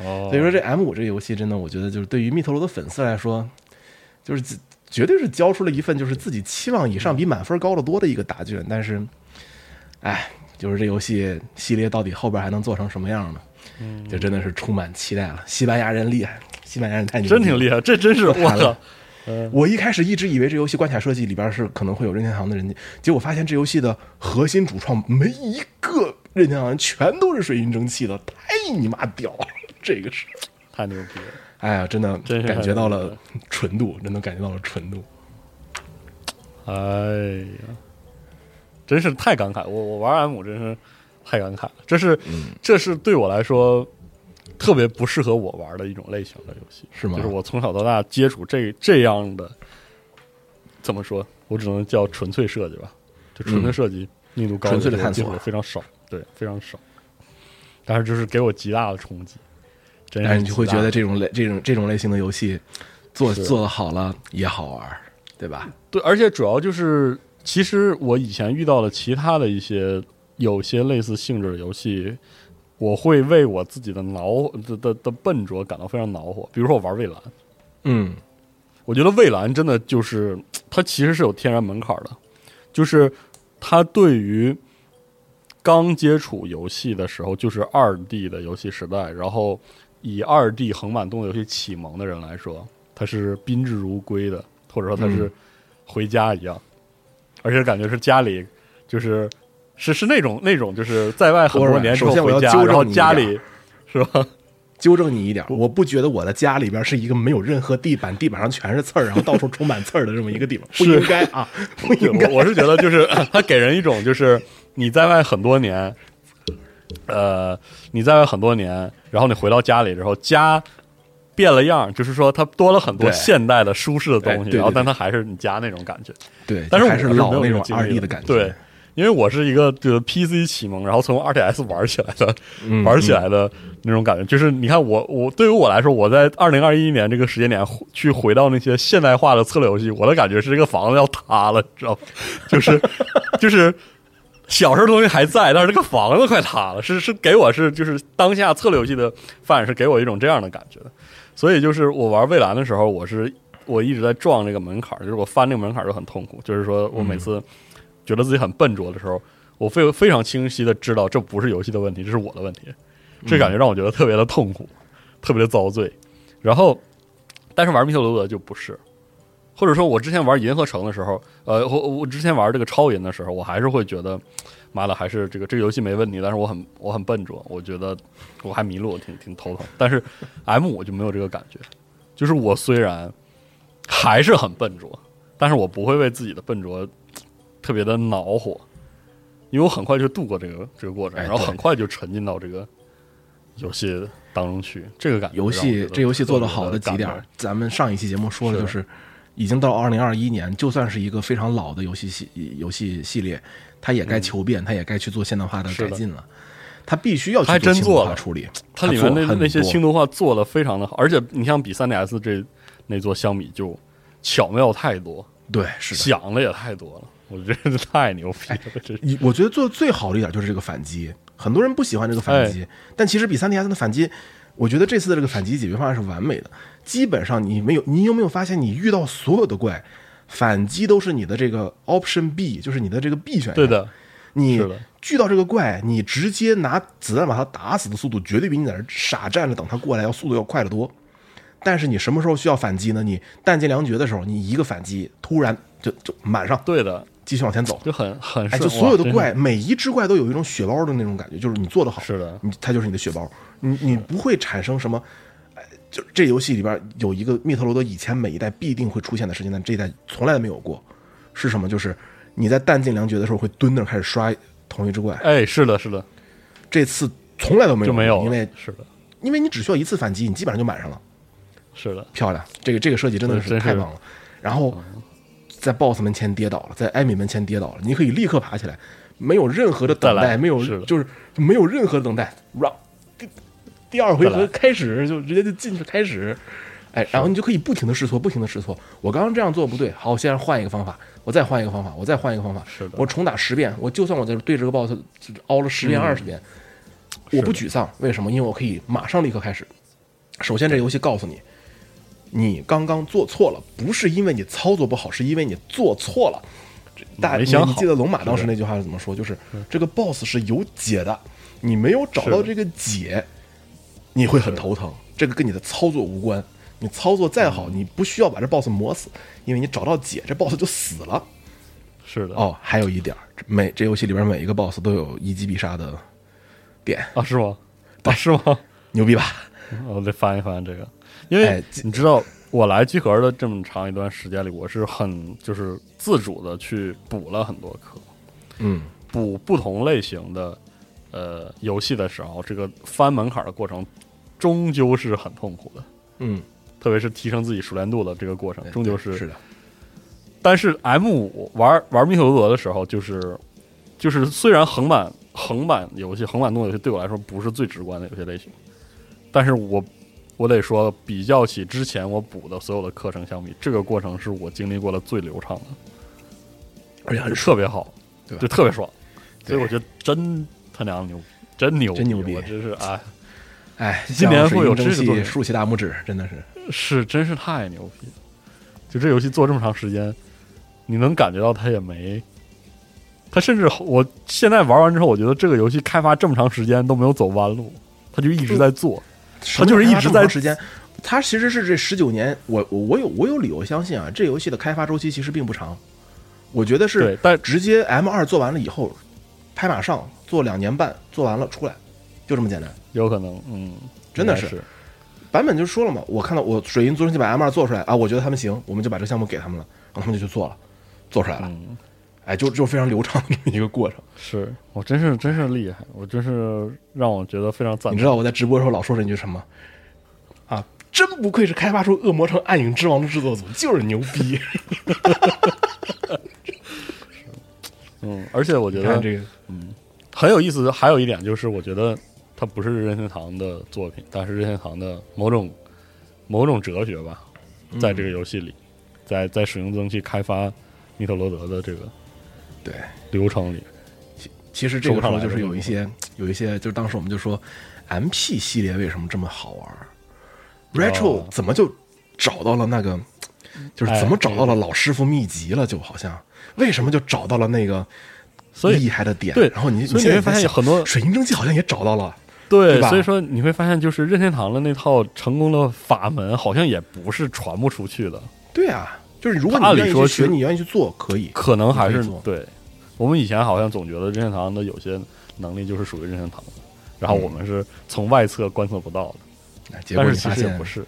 哦，所以说这 M 五这个游戏真的，我觉得就是对于密特罗的粉丝来说，就是绝对是交出了一份就是自己期望以上、比满分高得多的一个答卷。但是，哎，就是这游戏系列到底后边还能做成什么样呢？嗯，就真的是充满期待了。西班牙人厉害，西班牙人太牛真挺厉害，这真是我操，我一开始一直以为这游戏关卡设计里边是可能会有任天堂的人家，结果发现这游戏的核心主创没一个任天堂人，全都是水银蒸汽的，太你妈屌了！这个是，太牛逼了，哎呀，真的感觉到了纯度，真的感觉到了纯度。哎呀，真是太感慨，我我玩 M 真是太感慨了，这是嗯这是对我来说特别不适合我玩的一种类型的游戏，是吗就是我从小到大接触这这样的，怎么说？我只能叫纯粹设计吧，就纯粹设计密度高，嗯纯粹的探索非常少，对，非常少。但是就是给我极大的冲击，真但是你就会觉得这种类这种这种类型的游戏做做的好了也好玩儿，对吧？对，而且主要就是，其实我以前遇到的其他的一些有些类似性质的游戏，我会为我自己的恼的的的笨拙感到非常恼火。比如说我玩蔚蓝，嗯我觉得蔚蓝真的就是它其实是有天然门槛的，就是它对于刚接触游戏的时候，就是二 D 的游戏时代，然后以二 D 横版动作游戏启蒙的人来说，他是宾至如归的，或者说他是嗯回家一样，而且感觉是家里就是是是那种那种就是在外很多年之后回家，然后你家里是吧？<laughs> 纠正你一点，我不觉得我的家里边是一个没有任何地板，地板上全是刺儿，然后到处充满刺儿的这么一个地方，不是应该啊，<laughs> 不应该。我我是觉得就是 <laughs> 它给人一种就是你在外很多年，呃，你在外很多年，然后你回到家里之后，家变了样，就是说它多了很多现代的舒适的东西，然后但它还是你家那种感觉。对，但是我还是是没有老那种二 D 的感觉，对，因为我是一个就是 PC 启蒙，然后从 RTS 玩起来的，嗯玩起来的那种感觉。就是你看我我对于我来说，我在二零二一年这个时间点去回到那些现代化的策略游戏，我的感觉是这个房子要塌了，你知道吗？就是 <laughs> 就是。小时候东西还在，但是这个房子快塌了，是是给我是就是当下策略游戏的发展是给我一种这样的感觉的，所以就是我玩蔚蓝的时候，我是我一直在撞这个门槛儿，就是我翻这个门槛儿就很痛苦，就是说我每次觉得自己很笨拙的时候，我非非常清晰的知道这不是游戏的问题，这是我的问题，这感觉让我觉得特别的痛苦，特别的遭罪。然后，但是玩密特罗德就不是，或者说我之前玩银河城的时候，呃，我我之前玩这个超银的时候，我还是会觉得，妈的，还是这个这个游戏没问题，但是我很我很笨拙，我觉得我还迷路，挺挺头疼。但是 M 我就没有这个感觉，就是我虽然还是很笨拙，但是我不会为自己的笨拙特别的恼火，因为我很快就度过这个这个过程，然后很快就沉浸到这个游戏当中去，这个感觉游戏这游戏做的好的几点，咱们上一期节目说的是。就是，已经到二零二一年，就算是一个非常老的游戏系游戏系列，它也该求变，它也该去做现代化的改进了。它必须要去做了。化处理，它里面那那些多。轻度化做的非常的好，而且你像比三 DS 这那座相比就巧妙太多，对是的。想的也太多了，我觉得这太牛逼哎了，我觉得做的最好的一点就是这个反击，很多人不喜欢这个反击，但其实比三 DS 的反击，我觉得这次的这个反击解决方案是完美的。基本上你没有，你有没有发现，你遇到所有的怪，反击都是你的这个 Option B，就是你的这个 B 选项。对的，你是的遇到这个怪，你直接拿子弹把它打死的速度，绝对比你在这傻站着等它过来要速度要快得多。但是你什么时候需要反击呢？你弹尽粮绝的时候，你一个反击，突然就就满上，对的，继续往前走。就很很就所有的怪，每一只怪都有一种血包的那种感觉，就是你做的好，是的你它就是你的血包，你你不会产生什么，哎，就这游戏里边有一个密特罗德以前每一代必定会出现的事情，但这一代从来都没有过，是什么？就是你在弹尽粮绝的时候会蹲那儿开始刷同一只怪，哎，是的，是的，这次从来都没有，就没有，因为是的，因为你只需要一次反击，你基本上就满上了，是的，漂亮，这个这个设计真的是是太棒了。然后在 BOSS 门前跌倒了，在艾米门前跌倒了，你可以立刻爬起来，没有任何的等待，没有就是没有任何的等待，让第第二回合开始就直接就进去开始，哎，然后你就可以不停的试错，不停的试错。我刚刚这样做不对，好，我现在换一个方法，我再换一个方法，我再换一个方法，是的。我重打十遍，我就算我在这对这个 BOSS 凹了十遍嗯二十遍，我不沮丧，为什么？因为我可以马上立刻开始。首先，这游戏告诉你，你刚刚做错了，不是因为你操作不好，是因为你做错了。大你没想你记得龙马当时那句话是怎么说？就是这个 BOSS 是有解的，你没有找到这个解，你会很头疼。这个跟你的操作无关。你操作再好，你不需要把这 BOSS 磨死，因为你找到解，这 BOSS 就死了。是的，哦，还有一点儿，每这游戏里边每一个 BOSS 都有一击必杀的点，啊，是吗？啊，是吗？牛逼吧？我得翻一翻这个，因为你知道，我来集合的这么长一段时间里，我是很就是自主的去补了很多课，嗯，补不同类型的呃游戏的时候，这个翻门槛的过程终究是很痛苦的，嗯，特别是提升自己熟练度的这个过程，终究是是的，但是 M 五玩玩密特罗德的时候，就是就是虽然横版横版游戏、横版动作游戏对我来说不是最直观的游戏类型，但是我我得说，比较起之前我补的所有的课程相比，这个过程是我经历过的最流畅的，而且很特别好，对就特别爽，所以我觉得真他娘牛，真牛，真牛逼我真是哎，哎，今年会有这个作品竖起大拇指，真的是是真是太牛逼！就这游戏做这么长时间，你能感觉到它也没，它甚至我现在玩完之后，我觉得这个游戏开发这么长时间都没有走弯路，它就一直在做。他就是一直在时间。他其实是这十九年，我我我有我有理由相信啊，这游戏的开发周期其实并不长。我觉得是对，但直接 M 二做完了以后，拍马上做两年半，做完了出来，就这么简单。有可能，嗯，真的是版本就说了嘛，我看到我水银足球器把 M 二做出来啊，我觉得他们行，我们就把这个项目给他们了，然后他们就去做了，做出来了，嗯，哎，就就非常流畅的这么一个过程。是我真是真是厉害，我真是让我觉得非常赞。你知道我在直播的时候老说这句什么啊？真不愧是开发出《恶魔城暗影之王》的制作组，就是牛逼！<laughs> 嗯，而且我觉得这个，很有意思的还有一点就是，我觉得它不是任天堂的作品，但是任天堂的某种某种哲学吧，在这个游戏里，在在使用蒸汽开发密特罗德的这个对，流程里，其其实这个时候就是有一些有一些，就是当时我们就说，M P 系列为什么这么好玩？Retro 哦怎么就找到了那个，就是怎么找到了老师傅秘籍了？就好像为什么就找到了那个所以厉害的点？对然后你你会发现很多水银蒸汽好像也找到了，对对所以说你会发现，就是任天堂的那套成功的法门，好像也不是传不出去的，对啊，就是如果你按理说愿意去学，你愿意去做，可以。可能还是对。我们以前好像总觉得任天堂的有些能力就是属于任天堂的，然后我们是从外侧观测不到的。但是其你发现实也不是，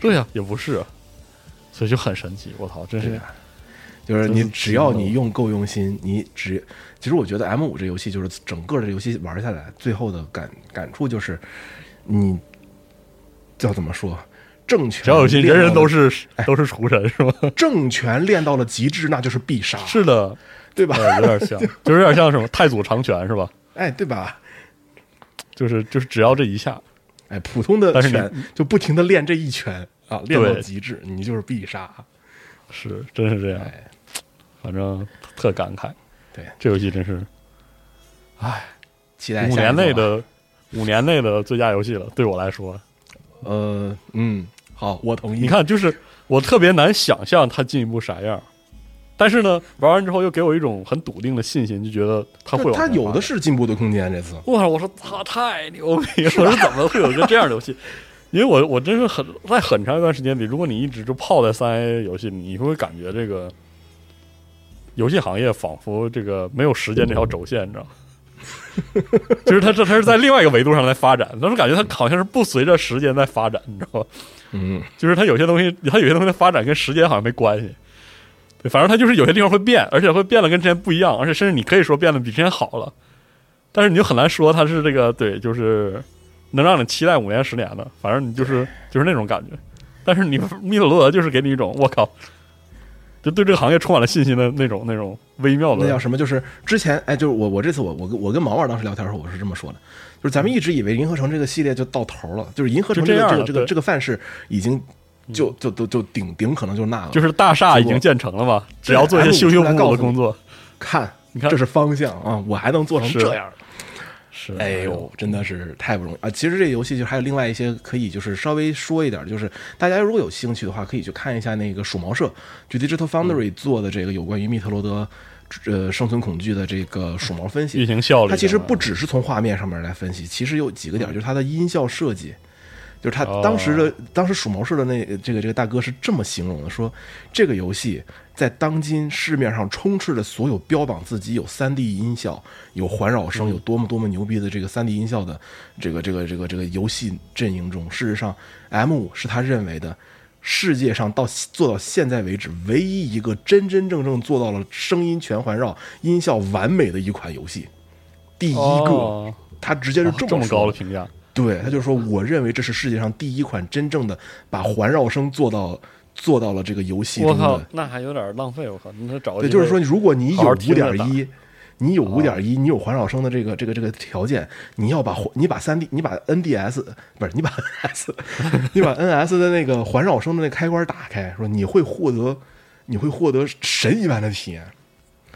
对呀、也不是啊，所以就很神奇。我操，真是就是你只要你用够用心，你只其实我觉得 M 五这游戏就是整个的游戏玩下来，最后的感感触就是你叫怎么说，政权只要有心，人人都是是都是厨神是吗？政权练到了极致，那就是必杀，是的，对吧？呃，有点像，<laughs> 就是有点像什么太祖长拳是吧？哎，对吧？就是就是只要这一下，哎，普通的拳就不停的练这一拳啊，练到对极致，你就是必杀。是真是这样。哎，反正特感慨，对，这游戏真是，唉，期待五年内的五年内的最佳游戏了，对我来说，呃嗯，好，我同意。你，看，就是我特别难想象它进一步啥样，但是呢，玩完之后又给我一种很笃定的信心，就觉得它会往他有的是进步的空间，这次。哇！我说他太牛逼了！我说怎么会有一个这样的游戏？因为我我真是很在很长一段时间里，如果你一直就泡在三 A 游戏里，你会感觉这个游戏行业仿佛这个没有时间这条轴线，你知道吗？<laughs> 就是它这它是在另外一个维度上来发展，但是感觉它好像是不随着时间在发展，你知道吗？嗯，就是它有些东西，它有些东西的发展跟时间好像没关系。对，反正它就是有些地方会变，而且会变得跟之前不一样，而且甚至你可以说变得比之前好了，但是你就很难说它是这个对，就是能让你期待五年十年的，反正你就是就是那种感觉。但是你密特罗德就是给你一种我靠，就对这个行业充满了信心的那种那种微妙的那叫什么？就是之前哎，就是我我这次我我跟我跟毛毛当时聊天的时候，我是这么说的，就是咱们一直以为银河城这个系列就到头了，就是银河城这样了这个这个这个这个范式已经就就就就顶顶可能就那了，就是大厦已经建成了嘛，只要做一些修修补补的工作，看你看这是方向啊，我还能做成这样。是哎呦，真的是太不容易啊！其实这个游戏就还有另外一些可以，就是稍微说一点，就是大家如果有兴趣的话，可以去看一下那个鼠毛社，就 Digital Foundry 做的这个有关于密特罗德呃生存恐惧的这个鼠毛分析运。行效率，它其实不只是从画面上面来分析，其实有几个点，就是它的音效设计。就是他哦。当时的、当时数毛社的那这个这个大哥是这么形容的，说这个游戏在当今市面上充斥着所有标榜自己有 3D 音效、有环绕声、有多么多么牛逼的这个 3D 音效的这个这个这个这个游戏阵营中，事实上 M 五是他认为的世界上到做到现在为止唯一一个真真正正做到了声音全环绕、音效完美的一款游戏，第一个，哦。他直接是这么高的。评价，对，他就说，我认为这是世界上第一款真正的把环绕声做到做到了这个游戏我靠那还有点浪费，我靠，那找个对，就是说，如果你有五点一，你有五点一，你有环绕声的这个这个这个条件，你要把你把三 D 你把 NDS 不是你把 NS <laughs> 你把 NS 的那个环绕声的那开关打开，说你会获得你会获得神一般的体验。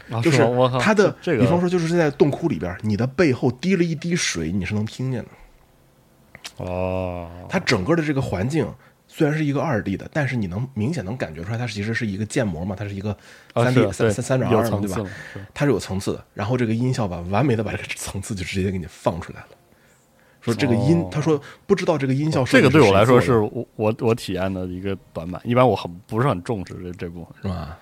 啊就是吗我靠它的，比方说就是在洞窟里边，你的背后滴了一滴水，你是能听见的。哦，它整个的这个环境虽然是一个二 D 的，但是你能明显能感觉出来，它其实是一个建模嘛，它是一个三 D 三三三点二嘛，对吧它是有层次的。然后这个音效吧，完美的把这个层次就直接给你放出来了。说这个音，哦他说不知道这个音效这个对我来说是是我我我体验的一个短板，一般我很不是很重视这这部分。是吧？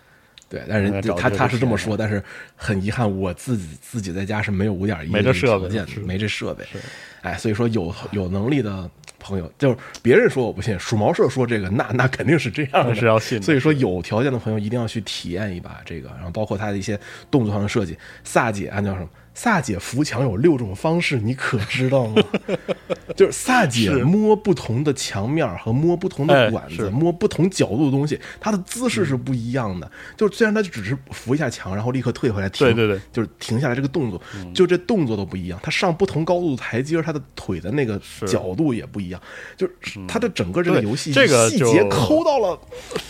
对，但是应该找这个他他是这么说，但是很遗憾，我自己自己在家是没有五点一没这设备条件没这设备是，哎，所以说有有能力的朋友，就是别人说我不信，鼠毛社说这个，那那肯定是这样的，是要信的所以说有条件的朋友一定要去体验一把这个，然后包括它的一些动作上的设计。萨姐啊，叫什么？萨姐扶墙有六种方式，你可知道吗？<laughs> 就是萨姐摸不同的墙面和摸不同的哎管子，是摸不同角度的东西，她的姿势是不一样的。就是虽然她就只是扶一下墙，然后立刻退回来停，对对对，就是停下来这个动作，就这动作都不一样。她上不同高度的台阶，她的腿的那个角度也不一样。就是她的整个这个游戏这个细节抠到了，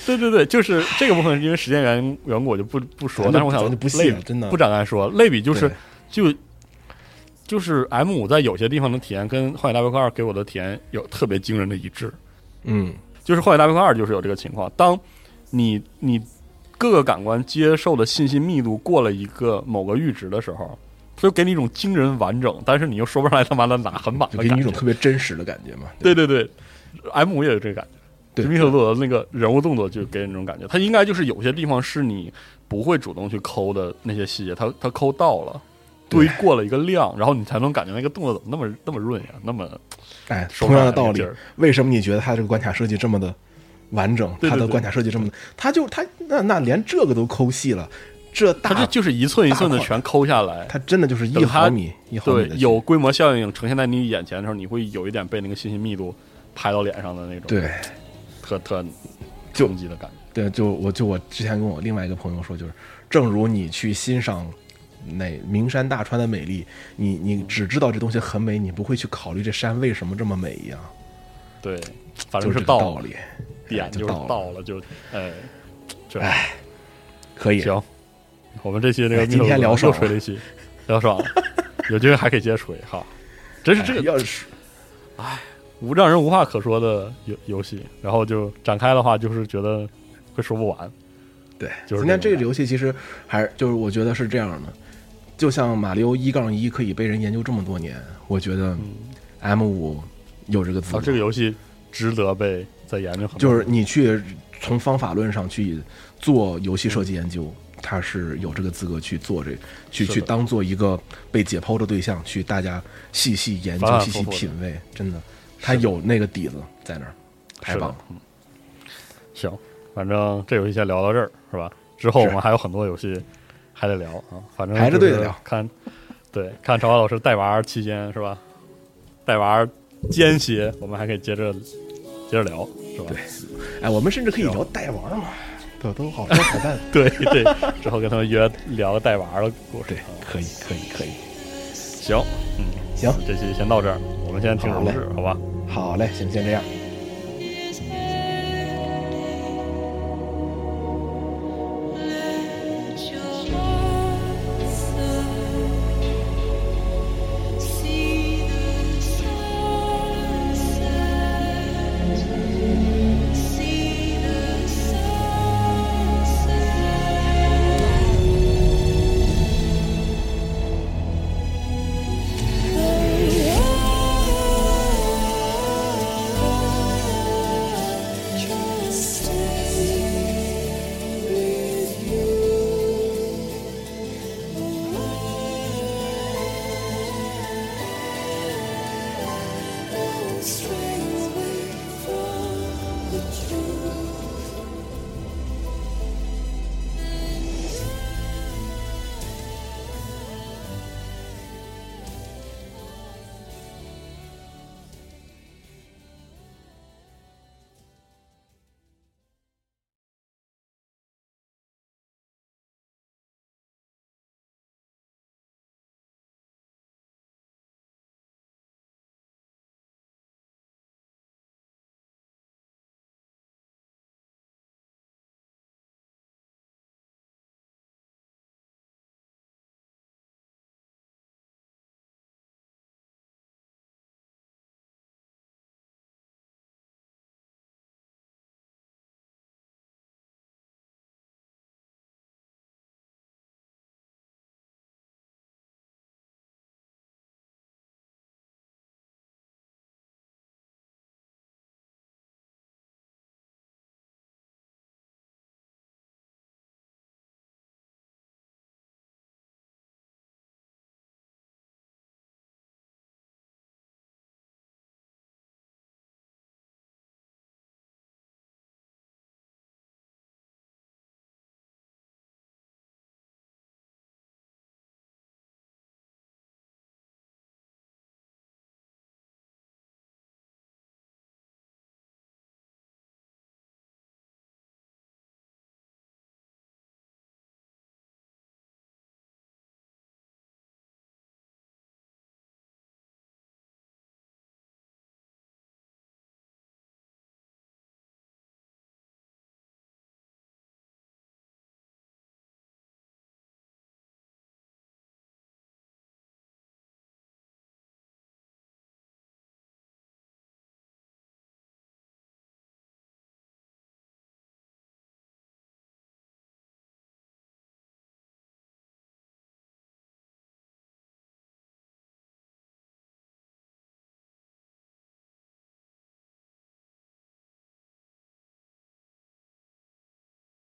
对对对，就是这个部分，因为时间缘缘故，我就不不说。但是我想咱就不细了真的不展开说。类比就是对就就是 M 五在有些地方的体验跟《荒野大镖客二》给我的体验有特别惊人的一致。嗯，就是《荒野大镖客二》就是有这个情况，当你你各个感官接受的信息密度过了一个某个阈值的时候，它就给你一种惊人完整，但是你又说不上来他妈的哪很满就给你一种。特别真实的感觉嘛。对对对，M 五也有这个感觉。对密特多的那个人物动作就给人这种感觉，它应该就是有些地方是你不会主动去抠的那些细节，它它抠到了，堆过了一个量，然后你才能感觉那个动作怎么那么那么润呀，那么哎，同样的道理为什么你觉得它这个关卡设计这么的完整？它的关卡设计这么的，它就它那那连这个都抠细了，这大它就就是一寸一寸的全抠下来。<laughs> 它真的就是一毫米一毫米对的，有规模效应呈现在你眼前的时候，你会有一点被那个信息密度拍到脸上的那种，对。特特就冲击的感觉。对，就我就我之前跟我另外一个朋友说，就是正如你去欣赏那名山大川的美丽，你你只知道这东西很美，你不会去考虑这山为什么这么美一样，对，反正到了，道理。点就是到了到了，就哎，这哎，可以，行，我们这期这个哎今天聊又爽了吹了一期，聊爽了，有机会还可以接着吹哈。真是这个哎要是无让人无话可说的游游戏，然后就展开的话，就是觉得会说不完。对，就是今天这个游戏其实还是就是我觉得是这样的，就像马里奥一杠一可以被人研究这么多年，我觉得 M 五有这个资格，啊，这个游戏值得被再研究很多。就是你去从方法论上去做游戏设计研究，他是有这个资格去做这，去去当做一个被解剖的对象，去大家细细研究、细细品味，真的，他有那个底子在那儿，太棒了。嗯，行，反正这游戏先聊到这儿是吧？之后我们还有很多游戏还得聊啊，反正就是排着队的聊看，对，看朝华老师带娃儿期间是吧？带娃儿间歇，我们还可以接着接着聊是吧？对哎，我们甚至可以聊带娃嘛，都都好说彩蛋。对对，之后跟他们约聊带娃儿的故事。对，可以，可以，可以。行，嗯，行，这期先到这儿，我们先听首好嘞故事，好吧？好嘞，行，先这样。